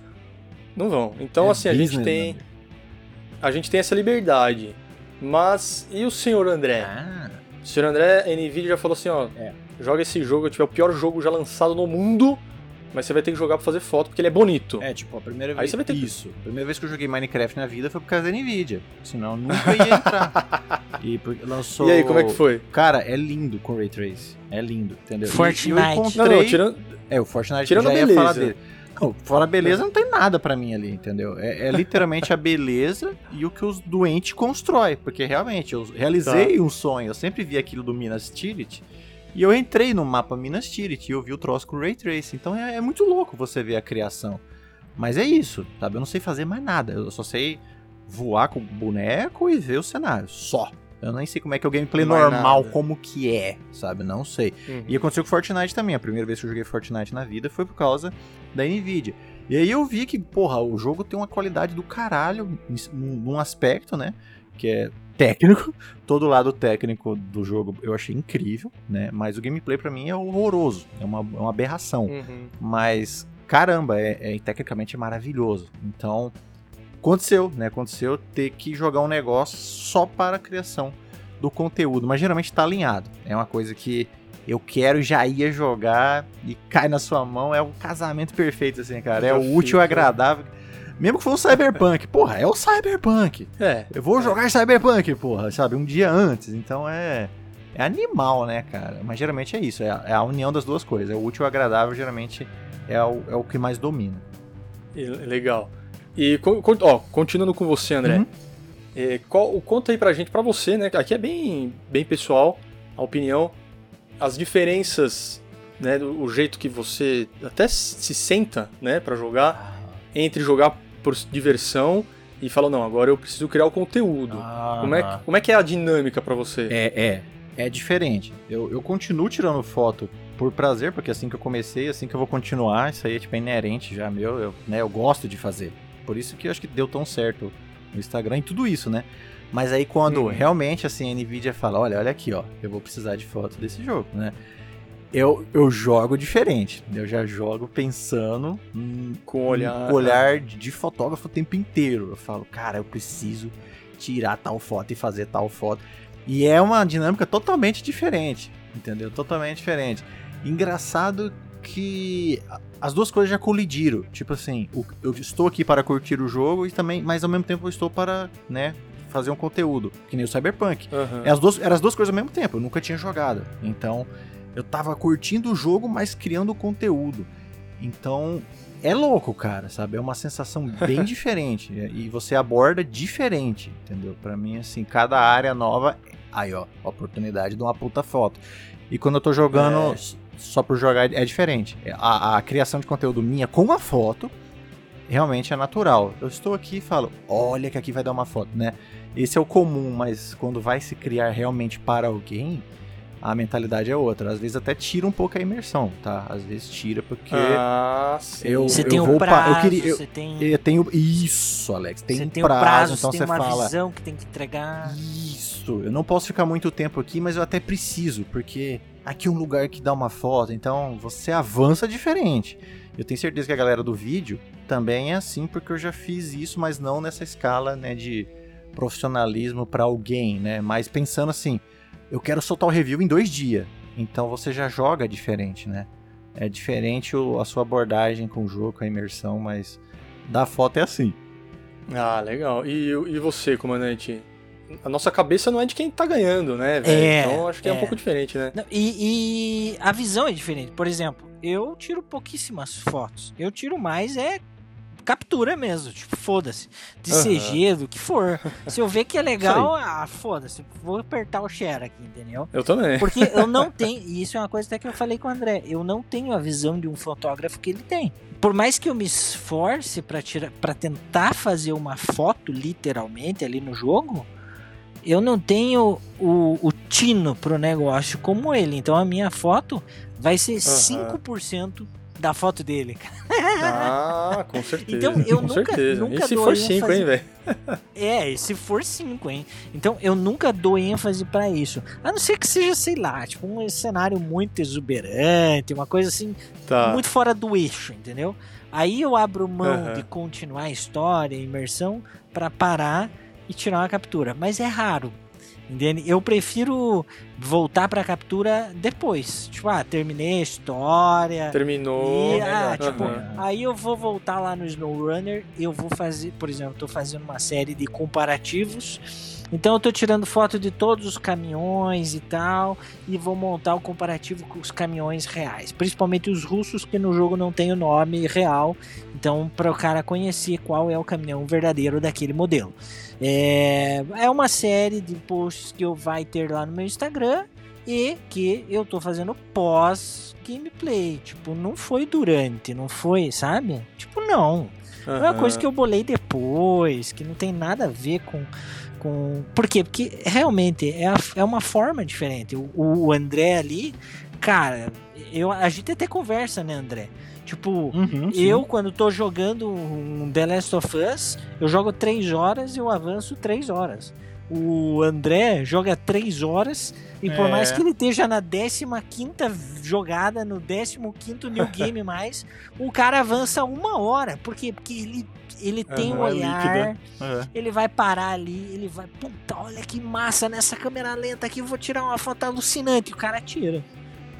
Não vão. Então, É assim, a gente tem. né? A gente tem essa liberdade. Mas. E o senhor André? Ah, O senhor André, a Nvidia já falou assim, ó. É. Joga esse jogo, tiver o pior jogo já lançado no mundo. Mas você vai ter que jogar pra fazer foto, porque ele é bonito. É, tipo, a primeira Aí vez. você vai ter que- Isso. A primeira vez que eu joguei Minecraft na vida foi por causa da Nvidia. Senão eu nunca ia entrar. e lançou. E aí, como é que foi? Cara, é lindo com Ray Trace. É lindo, entendeu? Fortnite. E eu Não, encontrei... não, tirando. É, o Fortnite Tirando já a ia beleza. falar dele. Não, fora a beleza não tem nada pra mim ali, entendeu? É, é literalmente a beleza e o que os doentes constroem. Porque realmente, eu realizei Tá. um sonho. Eu sempre vi aquilo do Minas Tirith. E eu entrei no mapa Minas Tirith e eu vi o troço com o Ray Trace. Então é, é muito louco você ver a criação. Mas é isso, sabe? Eu não sei fazer mais nada. Eu só sei voar com o boneco e ver o cenário. Só. Eu nem sei como é que é o gameplay normal, nada. como que é, sabe? Não sei. Uhum. E aconteceu com Fortnite também. A primeira vez que eu joguei Fortnite na vida foi por causa da Nvidia. E aí eu vi que, porra, o jogo tem uma qualidade do caralho num aspecto, né? Que é técnico. Todo lado técnico do jogo eu achei incrível, né? Mas o gameplay pra mim é horroroso. É uma, é uma aberração. Uhum. Mas, caramba, é, é tecnicamente maravilhoso. Então, aconteceu, né? Aconteceu ter que jogar um negócio só para a criação do conteúdo. Mas geralmente tá alinhado. É uma coisa que eu quero e já ia jogar e cai na sua mão. É o casamento perfeito, assim, cara. É o útil e agradável. Mesmo que for um Cyberpunk. Porra, é o Cyberpunk. É. Eu vou jogar Cyberpunk, porra, sabe? Um dia antes. Então é. É animal, né, cara? Mas geralmente é isso. É a, é a união das duas coisas. É o útil e o agradável, geralmente é o, é o que mais domina. Legal. E, ó, continuando com você, André. Uhum. É, qual, conta aí pra gente, pra você, né? Aqui é bem, bem pessoal, a opinião. As diferenças, né? do- O jeito que você até se senta, né? Pra jogar. Entre jogar por diversão e falar, não, agora eu preciso criar o conteúdo. Como, é, que- como é que é a dinâmica pra você? É, é. É diferente. Eu, eu continuo tirando foto por prazer, porque assim que eu comecei, assim que eu vou continuar, isso aí é tipo é inerente já meu, eu, né, eu gosto de fazer. Por isso que eu acho que deu tão certo no Instagram e tudo isso, né? Mas aí quando realmente assim a Nvidia fala, olha, olha aqui, ó, eu vou precisar de foto desse jogo, né? Eu, eu jogo diferente. Eu já jogo pensando hum, Com o olhar. olhar de, fotógrafo o tempo inteiro. Eu falo, cara, eu preciso tirar tal foto e fazer tal foto. E é uma dinâmica totalmente diferente, entendeu? Totalmente diferente. Engraçado que as duas coisas já colidiram. Tipo assim, eu estou aqui para curtir o jogo e também, mas ao mesmo tempo eu estou para, né, fazer um conteúdo, que nem o Cyberpunk. É as duas, eram as duas coisas ao mesmo tempo, eu nunca tinha jogado. Então, eu tava curtindo o jogo, mas criando conteúdo. Então, é louco, cara, sabe? É uma sensação bem diferente. E você aborda diferente, entendeu? Pra mim, assim, cada área nova. Aí, ó, oportunidade de uma puta foto. E quando eu tô jogando É. só por jogar, é diferente. A, a criação de conteúdo minha com a foto realmente é natural. Eu estou aqui e falo, olha que aqui vai dar uma foto, né? Esse é o comum, mas quando vai se criar realmente para alguém, a mentalidade é outra. Às vezes até tira um pouco a imersão, tá? Às vezes tira porque Ah, sim. eu- Você tem um vou pa- prazo, eu queria- eu- você tem, eu tenho isso, Alex, tem você um tem um prazo, prazo, então você você tem uma fala visão que tem que entregar. isso, eu não posso ficar muito tempo aqui, mas eu até preciso, porque aqui é um lugar que dá uma foto, então você avança diferente. Eu tenho certeza que a galera do vídeo também é assim, porque eu já fiz isso, mas não nessa escala, né, de profissionalismo pra alguém, né, mas pensando assim, eu quero soltar o review em dois dias, então você já joga diferente, né. É diferente a sua abordagem com o jogo, com a imersão, mas da foto é assim. Ah, legal. E, e você, comandante? A nossa cabeça não é de quem tá ganhando, né? É, então acho que é. um é. pouco diferente, né? Não, e, e a visão é diferente. Por exemplo, eu tiro pouquíssimas fotos. Eu tiro mais é captura mesmo. Tipo, foda-se. De. CG, do que for. Se eu ver que é legal, ah, foda-se. Vou apertar o share aqui, entendeu? Eu também. Porque eu não tenho, e isso é uma coisa até que eu falei com o André, eu não tenho a visão de um fotógrafo que ele tem. Por mais que eu me esforce para tirar, para tentar fazer uma foto literalmente ali no jogo, eu não tenho o, o tino pro negócio como ele. Então a minha foto vai ser 5% da foto dele. Ah, com certeza. Então, eu com nunca- certeza. nunca e se dou for 5, ênfase- hein, velho? É, e se for 5, hein? Então eu nunca dou ênfase pra isso. A não ser que seja, sei lá, tipo um cenário muito exuberante, uma coisa assim, Tá. muito fora do eixo, entendeu? Aí eu abro mão Aham. de continuar a história, a imersão, pra parar e tirar uma captura. Mas é raro. Entende? Eu prefiro voltar pra captura depois. Tipo, ah, terminei a história. Terminou. E, ah, tipo, aí eu vou voltar lá no SnowRunner, eu vou fazer, por exemplo, tô fazendo uma série de comparativos. Então eu tô tirando foto de todos os caminhões e tal, e vou montar o comparativo com os caminhões reais, principalmente os russos que no jogo não tem o nome real. Então, para o cara conhecer qual é o caminhão verdadeiro daquele modelo. É, é uma série de posts que eu vai ter lá no meu Instagram e que eu tô fazendo pós gameplay. Tipo, não foi durante, não foi, sabe? Tipo, não. É uma coisa que eu bolei depois, que não tem nada a ver com. com... Por quê? Porque realmente é, a- é uma forma diferente. O, o André ali, cara, eu, a gente até conversa, né, André? Tipo, Uhum, eu, quando tô jogando um The Last of Us, eu jogo 3 horas e eu avanço 3 horas. O André joga 3 horas e por É. mais que ele esteja na 15 jogada, no 15 New Game mais, o cara avança uma hora. Por quê? Porque ele, ele tem um Aham, é olhar, líquida. É. ele vai parar ali, ele vai, puta, olha que massa nessa câmera lenta aqui, eu vou tirar uma foto alucinante. E o cara tira.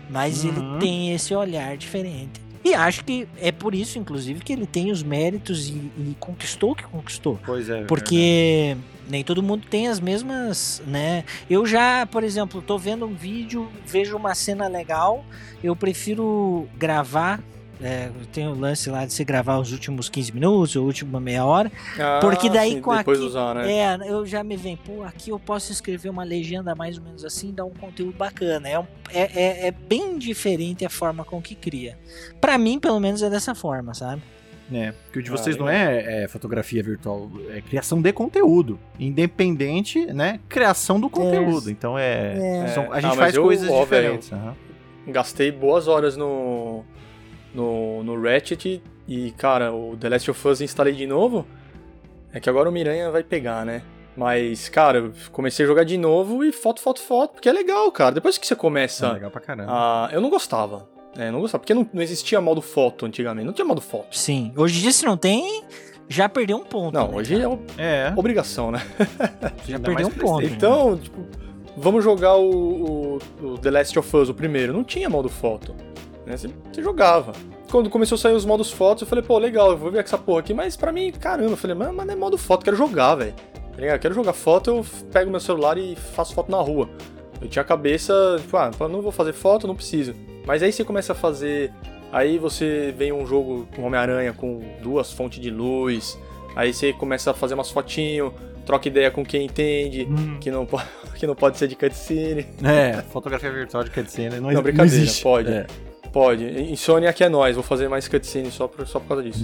Mas Uhum. ele tem esse olhar diferente. E acho que é por isso, inclusive, que ele tem os méritos e, e conquistou o que conquistou. Pois é. Porque nem todo mundo tem as mesmas, né? Eu já, por exemplo, tô vendo um vídeo, vejo uma cena legal, eu prefiro gravar. É, tem o lance lá de você gravar os últimos 15 minutos, ou a última meia hora. Ah, Porque daí sim, com depois aqui- usar, né? É, eu já me vem, pô, aqui eu posso escrever uma legenda mais ou menos assim, dar um conteúdo bacana. É, um- é, é, é bem diferente a forma com que cria. Pra mim, pelo menos, é dessa forma, sabe? É, porque o de Ah, vocês não legal. é, é fotografia virtual, é criação de conteúdo. Independente, né? Criação do conteúdo. Então é. É. são- a Ah, gente mas faz eu- coisas ó, diferentes. aham. Gastei boas horas no, no, no Ratchet e, cara, o The Last of Us instalei de novo. É que agora o Miranha vai pegar, né? Mas, cara, eu comecei a jogar de novo e foto, foto, foto, porque é legal, cara. Depois que você É começa legal pra caramba. a... Eu não gostava. É, não gostava, porque não, não existia modo foto antigamente. Não tinha modo foto. Sim. Hoje em dia, se não tem, já perdeu um ponto. Não, né, hoje cara? é É. obrigação, né? já ainda perdeu um ponto. PlayStation. Então, tipo, vamos jogar o, o- o The Last of Us, o primeiro. Não tinha modo foto. Né? Você, você jogava. Quando começou a sair os modos fotos, eu falei, pô, legal, eu vou ver essa porra aqui, mas pra mim, caramba, eu falei, mas, mas não é modo foto, quero jogar, velho. Tá quero jogar foto, eu pego meu celular e faço foto na rua. Eu tinha a cabeça, tipo, ah, não vou fazer foto, não preciso. Mas aí você começa a fazer. Aí você vem um jogo com Homem-Aranha com duas fontes de luz. Aí você começa a fazer umas fotinhos, troca ideia com quem entende, Hum. que não, po- que não pode ser de cutscene. É, fotografia virtual de cutscene não, Não, brincadeira, existe. pode. É. Pode. Insônia aqui é nós, vou fazer mais cutscene só por, só por causa disso.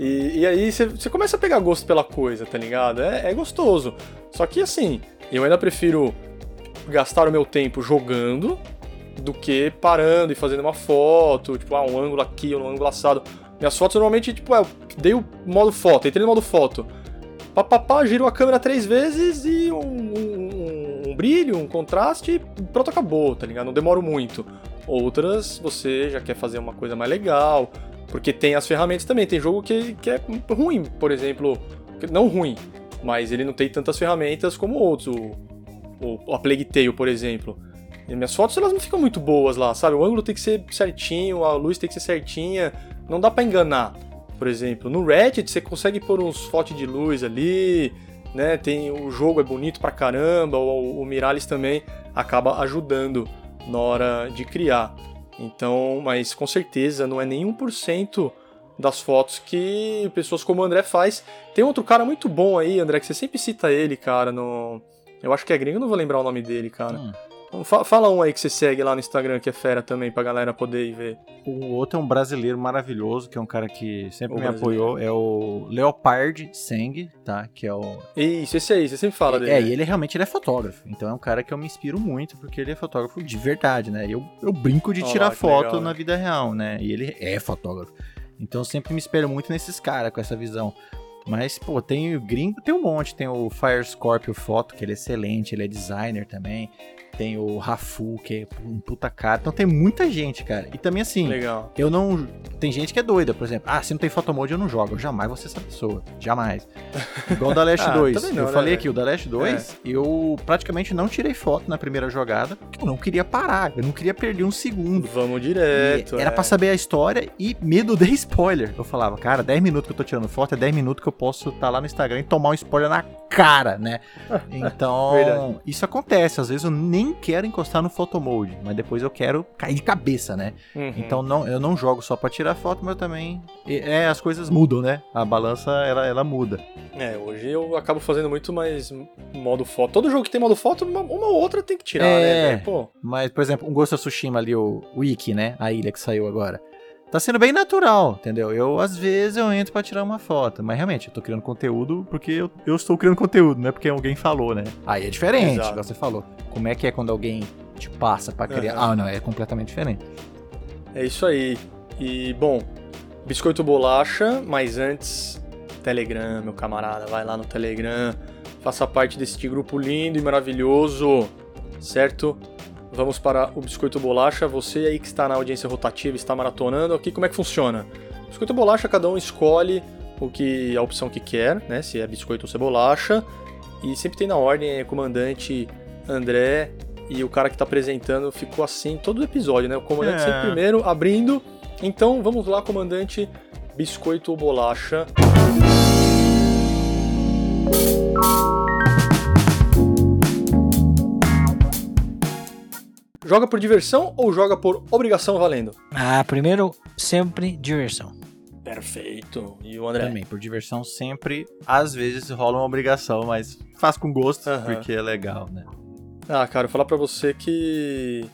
E, e aí você- começa a pegar gosto pela coisa, tá ligado? É, é gostoso. Só que assim, eu ainda prefiro gastar o meu tempo jogando do que parando e fazendo uma foto, tipo, ah, um ângulo aqui, um ângulo assado. Minhas fotos normalmente, tipo, é, eu dei o modo foto, entrei no modo foto. Papapá, giro a câmera três vezes e um, um- um brilho, um contraste, e pronto, acabou, tá ligado? Não demoro muito. Outras, você já quer fazer uma coisa mais legal, porque tem as ferramentas também. Tem jogo que, que é ruim, por exemplo, não ruim, mas ele não tem tantas ferramentas como outros. O, o, a Plague Tale, por exemplo. E minhas fotos elas não ficam muito boas lá, sabe? O ângulo tem que ser certinho, a luz tem que ser certinha, não dá pra enganar. Por exemplo, no Reddit você consegue pôr uns fotos de luz ali, né? Tem o jogo é bonito pra caramba, o, o Miralles também acaba ajudando na hora de criar. Então, mas com certeza não é nem 1% das fotos que pessoas como o André faz. Tem outro cara muito bom aí, André, que você sempre cita ele, cara, no eu acho que é gringo, não vou lembrar o nome dele, cara. Hum. Fa- Fala um aí que você segue lá no Instagram, que é fera também, pra galera poder ir ver. O outro é um brasileiro maravilhoso, que é um cara que sempre O me brasileiro. apoiou, é o Leopard Seng, tá? Que é o. Isso, esse aí, você sempre fala dele. É, e ele realmente ele é fotógrafo. Então é um cara que eu me inspiro muito, porque ele é fotógrafo de verdade, né? Eu, eu brinco de Olha tirar lá, foto legal, na né? vida real, né? E ele é fotógrafo. Então eu sempre me espelho muito nesses caras com essa visão. Mas, pô, tem o gringo, tem um monte. Tem o Fire Scorpio Foto, que ele é excelente, ele é designer também. Tem o Rafu, que é um puta cara. Então tem muita gente, cara. E também assim, Legal. eu não. Tem gente que é doida, por exemplo. Ah, se não tem photomode, eu não jogo. Eu jamais vou ser essa pessoa. Jamais. Igual o da Last Ah, 2. também não, eu né, falei velho? aqui, o da Last 2, eu praticamente não tirei foto na primeira jogada, porque eu não queria parar. Eu não queria perder um segundo. Vamos E direto. era é. pra saber a história e medo de spoiler. Eu falava, cara, 10 minutos que eu tô tirando foto é 10 minutos que eu posso estar lá no Instagram e tomar um spoiler na cara, né? Então, isso acontece. Às vezes eu nem quero encostar no photomode, mas depois eu quero cair de cabeça, né? Uhum. Então não, eu não jogo só pra tirar foto, mas eu também. É, as coisas mudam, né? A balança ela, ela muda. É, hoje eu acabo fazendo muito mais modo foto. Todo jogo que tem modo foto, uma, uma ou outra tem que tirar, É. né? Pô, Mas, por exemplo, um Ghost of Tsushima ali, o Wiki, né? A ilha que saiu agora. Tá sendo bem natural, entendeu? Eu, às vezes, eu entro pra tirar uma foto. Mas, realmente, eu tô criando conteúdo porque eu, eu estou criando conteúdo, não é porque alguém falou, né? Aí é diferente, Exato. igual você falou. Como é que é quando alguém te passa pra criar... Aham. Ah, não, é completamente diferente. é isso aí. E, bom, biscoito bolacha, mas antes, Telegram, meu camarada. Vai lá no Telegram, faça parte deste grupo lindo e maravilhoso, certo? Vamos para o Biscoito Bolacha. Você aí que está na audiência rotativa, está maratonando aqui, como é que funciona? Biscoito Bolacha, cada um escolhe o que a opção que quer, né? Se é biscoito ou se é bolacha. E sempre tem na ordem é, comandante André e o cara que tá apresentando ficou assim todo o episódio, né? O comandante É. sempre primeiro, abrindo. Então vamos lá, comandante, biscoito ou bolacha. Joga por diversão ou joga por obrigação valendo? Ah, primeiro, sempre diversão. Perfeito. E o André? Também, por diversão, sempre, às vezes, rola uma obrigação, mas faz com gosto, Aham. porque é legal, né? Ah, cara, eu vou falar pra você que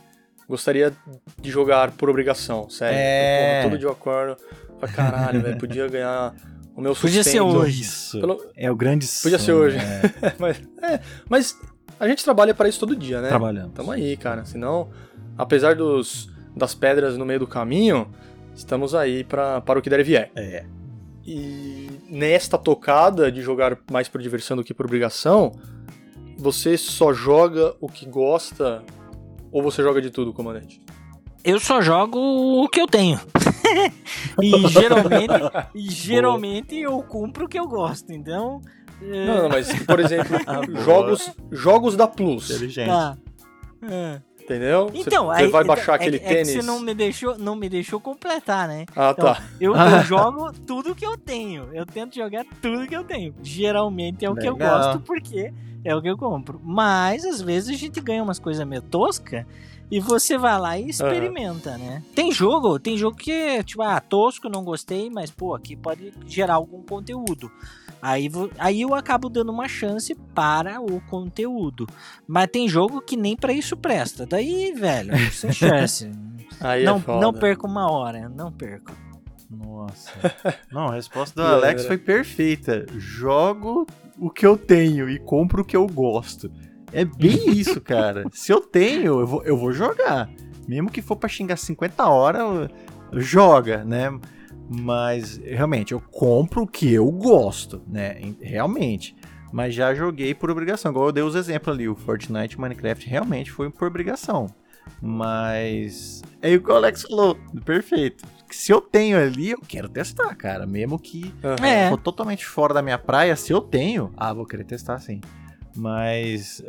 gostaria de jogar por obrigação, sério. É. Porra, todo dia eu acordo, fala, caralho, velho, podia ganhar o meu sustento. Podia ser hoje. Isso. Pelo- É o grande Podia ser sonho, hoje. né? mas, é, mas a gente trabalha pra isso todo dia, né? Trabalhando. Tamo aí, cara. Senão, apesar dos, das pedras no meio do caminho, estamos aí pra, para o que der e vier. É. E nesta tocada de jogar mais por diversão do que por obrigação, você só joga o que gosta ou você joga de tudo, comandante? Eu só jogo o que eu tenho. e geralmente, e geralmente eu cumpro o que eu gosto. Então. É, Não, não, mas, por exemplo, Ah, jogos, jogos da Plus, Inteligente. Tá. É. entendeu? Você- Então, você aí, vai baixar é, aquele que- é que tênis. você não me deixou, não me deixou completar, né? Ah, Então, tá. Eu, eu jogo tudo que eu tenho. Eu tento jogar tudo que eu tenho. Geralmente é o que eu Legal. gosto, porque é o que eu compro. Mas, às vezes, a gente ganha umas coisas meio tosca e você vai lá e experimenta, né? Tem jogo, tem jogo que é, tipo, ah, tosco, não gostei, mas, pô, aqui pode gerar algum conteúdo. Aí, aí eu acabo dando uma chance para o conteúdo. Mas tem jogo que nem pra isso presta. Daí, velho, sem chance. Não, é não perco uma hora, não perco. Nossa. Não, a resposta do Alex foi perfeita. Jogo o que eu tenho e compro o que eu gosto. É bem isso, cara. Se eu tenho, eu vou, eu vou jogar. Mesmo que for pra xingar 50 horas, joga, né? Mas realmente, eu compro o que eu gosto, né? Realmente. Mas já joguei por obrigação. Igual eu dei os exemplos ali, o Fortnite e Minecraft realmente foi por obrigação. Mas. É o que o Alex falou. Perfeito. Se eu tenho ali, eu quero testar, cara. Mesmo que Aham. É. for totalmente fora da minha praia, se eu tenho, ah, vou querer testar sim. Mas.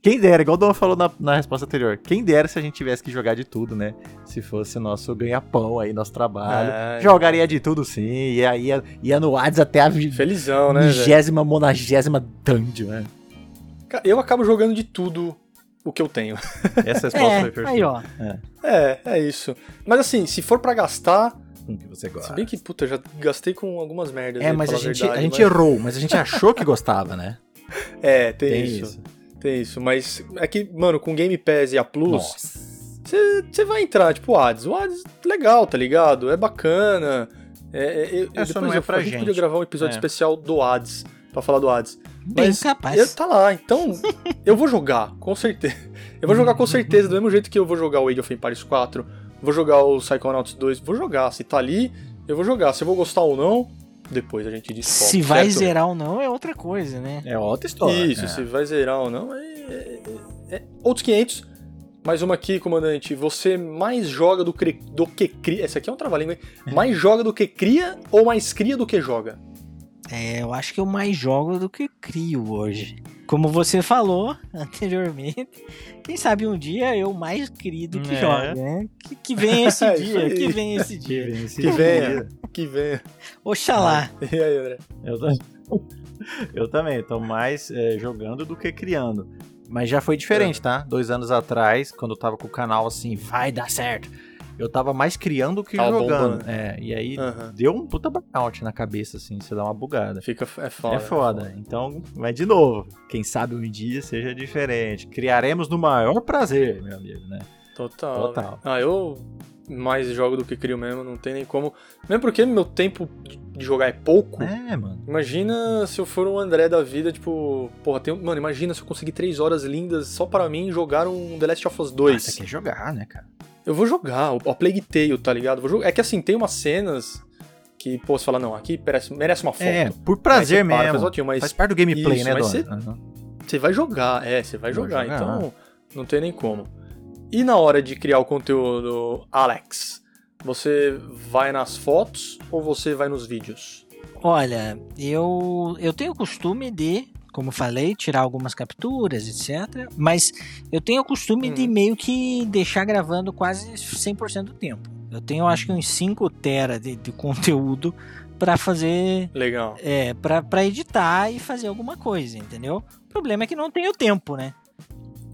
Quem dera, igual o Dom falou na, na resposta anterior, quem dera se a gente tivesse que jogar de tudo, né? Se fosse nosso ganha-pão aí, nosso trabalho. É, Jogaria de tudo sim, e aí ia, ia no Hades até a Felizão, né, vigésima, monagésima dungeon, né? Eu acabo jogando de tudo o que eu tenho. Essa resposta foi É, perfeita. aí ó. É, é isso. Mas assim, se for pra gastar, Com o que você gosta. se bem que, puta, eu já gastei com algumas merdas. É, aí, mas a gente, verdade, a gente mas- errou, mas a gente achou que gostava, né? É, tem, isso, Tem isso. Mas é que, mano, com Game Pass e a Plus, Nossa. você vai entrar, tipo, o Hades. O Hades, legal, tá ligado? É bacana. É, é, eu- É, só depois não é eu- pra a gente gente. podia gravar um episódio É. especial do Hades, pra falar do Hades. Bem Mas capaz. Eu, tá lá, então eu vou jogar, com certeza. Eu vou jogar com certeza, do mesmo jeito que eu vou jogar o Age of Empires 4, vou jogar o Psychonauts 2, vou jogar. Se tá ali, eu vou jogar. Se eu vou gostar ou não, depois a gente descobre. Se vai certo? zerar ou não é outra coisa, né? É outra história. Isso, é. se vai zerar ou não, é, é- é- é outros 500. Mais uma aqui, comandante. Você mais joga do, cri... do que cria. Essa aqui é um trava-língua, hein? Mais joga do que cria ou mais cria do que joga? É, eu acho que eu mais jogo do que crio hoje. Como você falou anteriormente, quem sabe um dia eu mais crio do que É. jogo, né? Que, que vem esse É dia, que vem esse dia. Que venha, que venha. Oxalá. E aí, André? Eu, eu também, tô mais é, jogando do que criando. Mas já foi diferente, tá? Dois anos atrás, quando eu tava com o canal assim, vai dar certo. Eu tava mais criando do que Tava jogando. bombando. É, e aí Aham. deu um puta burnout na cabeça, assim, você dá uma bugada. Fica, é foda. é foda. Então, vai de novo. Quem sabe um dia seja diferente. Criaremos no maior prazer, meu amigo, né? Total. Total. né? Ah, eu mais jogo do que crio mesmo, não tem nem como. Mesmo porque meu tempo de jogar é pouco. É, mano. Imagina se eu for um André da vida, tipo, porra, tem, um- mano, imagina se eu conseguir três horas lindas só para mim jogar um The Last of Us Ah, 2. você quer jogar, né, cara? Eu vou jogar, o, o Plague Tale, tá ligado? Vou jogar. É que assim, tem umas cenas que, pô, você fala, não, aqui merece, merece uma foto. É, por prazer você para, mesmo. faz mas Faz parte do gameplay, Isso, né, mas Dona? você-. Você vai jogar, é, você vai jogar, jogar. então não tem nem como. E na hora de criar o conteúdo, Alex, você vai nas fotos ou você vai nos vídeos? Olha, eu, eu tenho o costume de, como falei, tirar algumas capturas, etc. Mas eu tenho o costume de Hum. meio que deixar gravando quase 100% do tempo. Eu tenho, acho que uns 5 tera de, de conteúdo para fazer, Legal. é, para editar e fazer alguma coisa, entendeu? O problema é que não tenho tempo, né?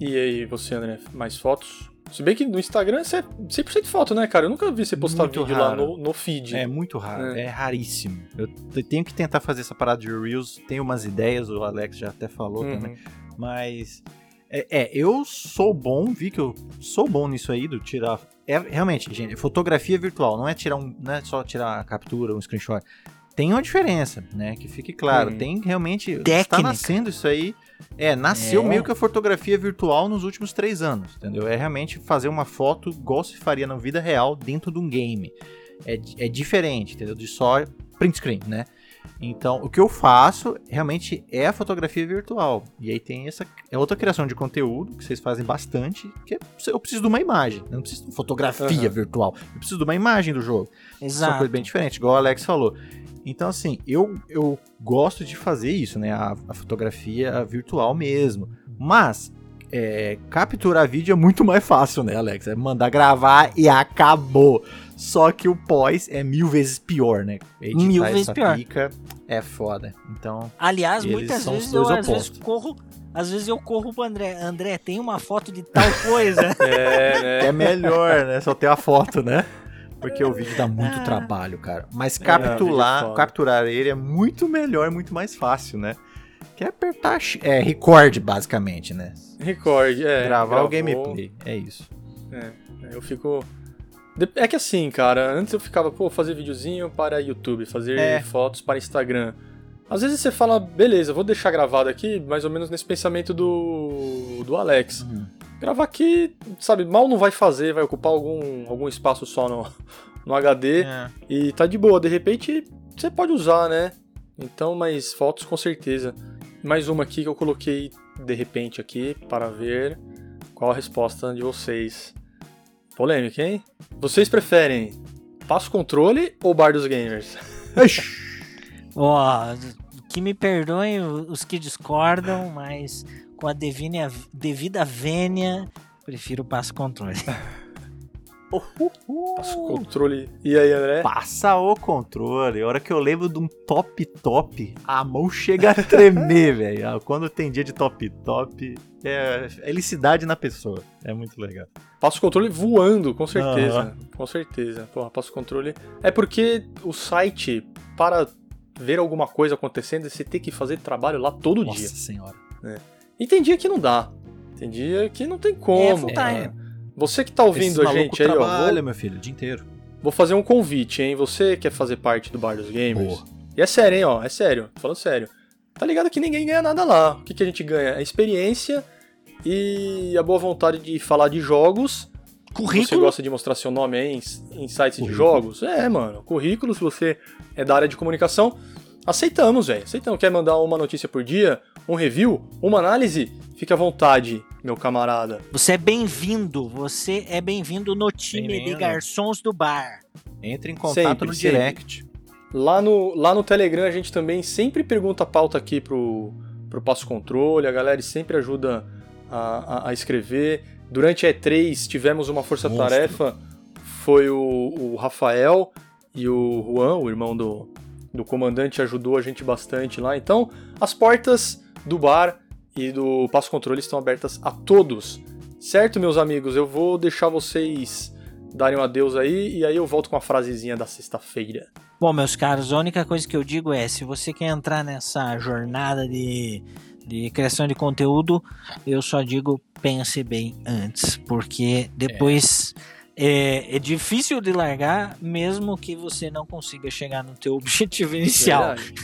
E aí, você, André, mais fotos? Se bem que no Instagram você é 100% foto, né, cara? Eu nunca vi você postar Muito vídeo lá raro. no, no feed. É muito raro, É. é. raríssimo. Eu tenho que tentar fazer essa parada de Reels, tenho umas ideias, o Alex já até falou Uhum. também, mas é, é, eu sou bom, vi que eu sou bom nisso aí, do tirar. É, realmente, gente, fotografia virtual, não é tirar um. Não é só tirar a captura, um screenshot. Tem uma diferença, né? Que fique claro. Uhum. Tem realmente. Está Técnica. nascendo isso aí. É, nasceu É. meio que a fotografia virtual nos últimos três anos, entendeu? É realmente fazer uma foto igual se faria na vida real dentro de um game. É, é diferente, entendeu? De só print screen, né? Então, o que eu faço realmente é a fotografia virtual. E aí tem essa é outra criação de conteúdo que vocês fazem bastante, que é, eu preciso de uma imagem, eu não preciso de uma fotografia Aham. virtual, eu preciso de uma imagem do jogo. São Exato. coisas bem diferentes, igual o Alex falou. Então, assim, eu, eu gosto de fazer isso, né? A, a fotografia virtual mesmo. Mas, é, capturar vídeo é muito mais fácil, né, Alex? É mandar gravar e acabou. Só que o pós é mil vezes pior, né? Editar Mil vezes essa pior. pica é foda. Então, Aliás, muitas vezes eu às vezes corro, às vezes eu corro pro André. André, tem uma foto de tal coisa. É, né? é melhor, né? Só ter a foto, né? Porque o vídeo dá muito Ah. trabalho, cara. Mas é capturar, foda. capturar ele é muito melhor, muito mais fácil, né? Que é apertar. É, record, basicamente, né? Record, é. Gravar o gravou. gameplay. É isso. É, eu fico. De- É que assim, cara, antes eu ficava, pô, fazer videozinho para YouTube, fazer É. fotos para Instagram. Às vezes você fala, beleza, vou deixar gravado aqui, mais ou menos nesse pensamento do, do Alex. Uhum. Gravar aqui, sabe, mal não vai fazer, vai ocupar algum, algum espaço só no, no HD É. e tá de boa. De repente, você pode usar, né? Então, mas fotos com certeza. Mais uma aqui que eu coloquei de repente aqui para ver qual a resposta de vocês. Polêmica, hein? Vocês preferem passo controle ou bar dos gamers? Ó, que me perdoem os que discordam, mas com a devida vênia, prefiro o passo controle. Passo controle. E aí, André? Passa o controle. A hora que eu lembro de um top top, a mão chega a tremer, velho. Ah, Quando tem dia de top top, é felicidade na pessoa. É muito legal. Passo controle voando, com certeza. Com certeza. Porra, passo controle. É porque o site, para ver alguma coisa acontecendo, você tem que fazer trabalho lá todo Nossa dia. senhora. E tem dia que não dá. Tem dia que não tem como. É time. Você que tá ouvindo Esse a gente aí, ó, trabalha, vou, meu filho, o dia inteiro. vou fazer um convite, hein? Você quer fazer parte do Bar dos Gamers? Boa. E é sério, hein, ó, é sério, tô falando sério. Tá ligado que ninguém ganha nada lá. O que, que a gente ganha? A experiência e a boa vontade de falar de jogos. Você Currículo, gosta de mostrar seu nome aí em, em sites de Currículo. jogos? É, mano. Currículo, se você é da área de comunicação, aceitamos, velho. Aceitamos. Quer mandar uma notícia por dia, um review, uma análise? Fique à vontade. meu camarada. Você é bem-vindo, você é bem-vindo no time de Bem-vindo. garçons do bar. Entre em contato Sempre, no sempre. direct. Lá no, lá no Telegram a gente também sempre pergunta a pauta aqui pro, pro Passo Controle, a galera sempre ajuda a, a, a escrever. Durante a E3 tivemos uma força-tarefa, foi o, o Rafael e o Juan, o irmão do, do comandante, ajudou a gente bastante lá. Então, as portas do bar e do Passo Controle estão abertas a todos. Certo, meus amigos? Eu vou deixar vocês darem um adeus aí e aí eu volto com a frasezinha da sexta-feira. Bom, meus caros, a única coisa que eu digo é: se você quer entrar nessa jornada de, de criação de conteúdo, eu só digo pense bem antes, porque depois é, é difícil de largar, mesmo que você não consiga chegar no teu objetivo inicial. Verdade.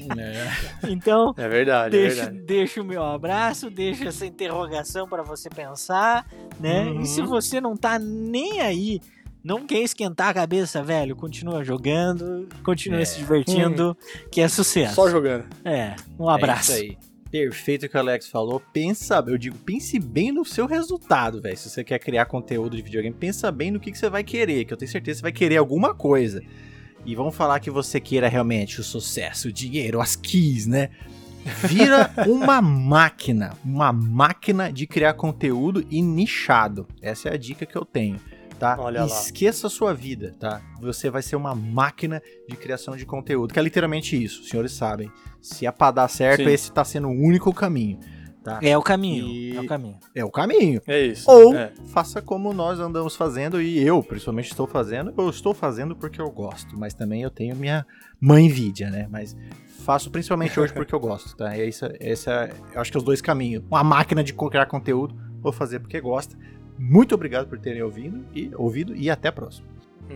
Então, É verdade, é deixa, verdade. deixa o meu abraço, deixa essa interrogação para você pensar, né? Uhum. E se você não tá nem aí, não quer esquentar a cabeça, velho, continua jogando, continua É. se divertindo, que é sucesso. Só jogando. É, um abraço. É isso aí. Perfeito o que o Alex falou. Pensa, eu digo, pense bem no seu resultado, velho. Se você quer criar conteúdo de videogame, pensa bem no que, que você vai querer, que eu tenho certeza que você vai querer alguma coisa. E vamos falar que você queira realmente o sucesso, o dinheiro, as keys, né? Vira uma máquina, uma máquina de criar conteúdo e nichado. Essa é a dica que eu tenho, tá? Olha lá. Esqueça a sua vida, tá? Você vai ser uma máquina de criação de conteúdo, que é literalmente isso, os senhores sabem. Se é pra dar certo, Sim. esse tá sendo o único caminho, tá? É o caminho, E- é o caminho. É o caminho. É isso. Ou É. faça como nós andamos fazendo e eu, principalmente, estou fazendo. Eu estou fazendo porque eu gosto, mas também eu tenho minha mãe envidia, né? Mas faço principalmente hoje porque eu gosto, tá? E é isso, esse é, eu acho que é os dois caminhos. Uma máquina de criar conteúdo, vou fazer porque gosta. Muito obrigado por terem ouvido e ouvido e até a próxima.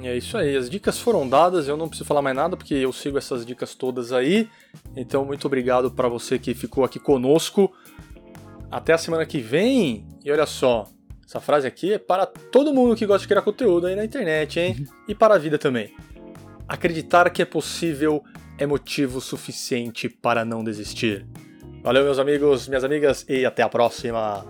É isso aí. As dicas foram dadas, eu não preciso falar mais nada porque eu sigo essas dicas todas aí. Então, muito obrigado para você que ficou aqui conosco. Até a semana que vem. E olha só, essa frase aqui é para todo mundo que gosta de criar conteúdo aí na internet, hein? E para a vida também. Acreditar que é possível é motivo suficiente para não desistir. Valeu, meus amigos, minhas amigas, e até a próxima.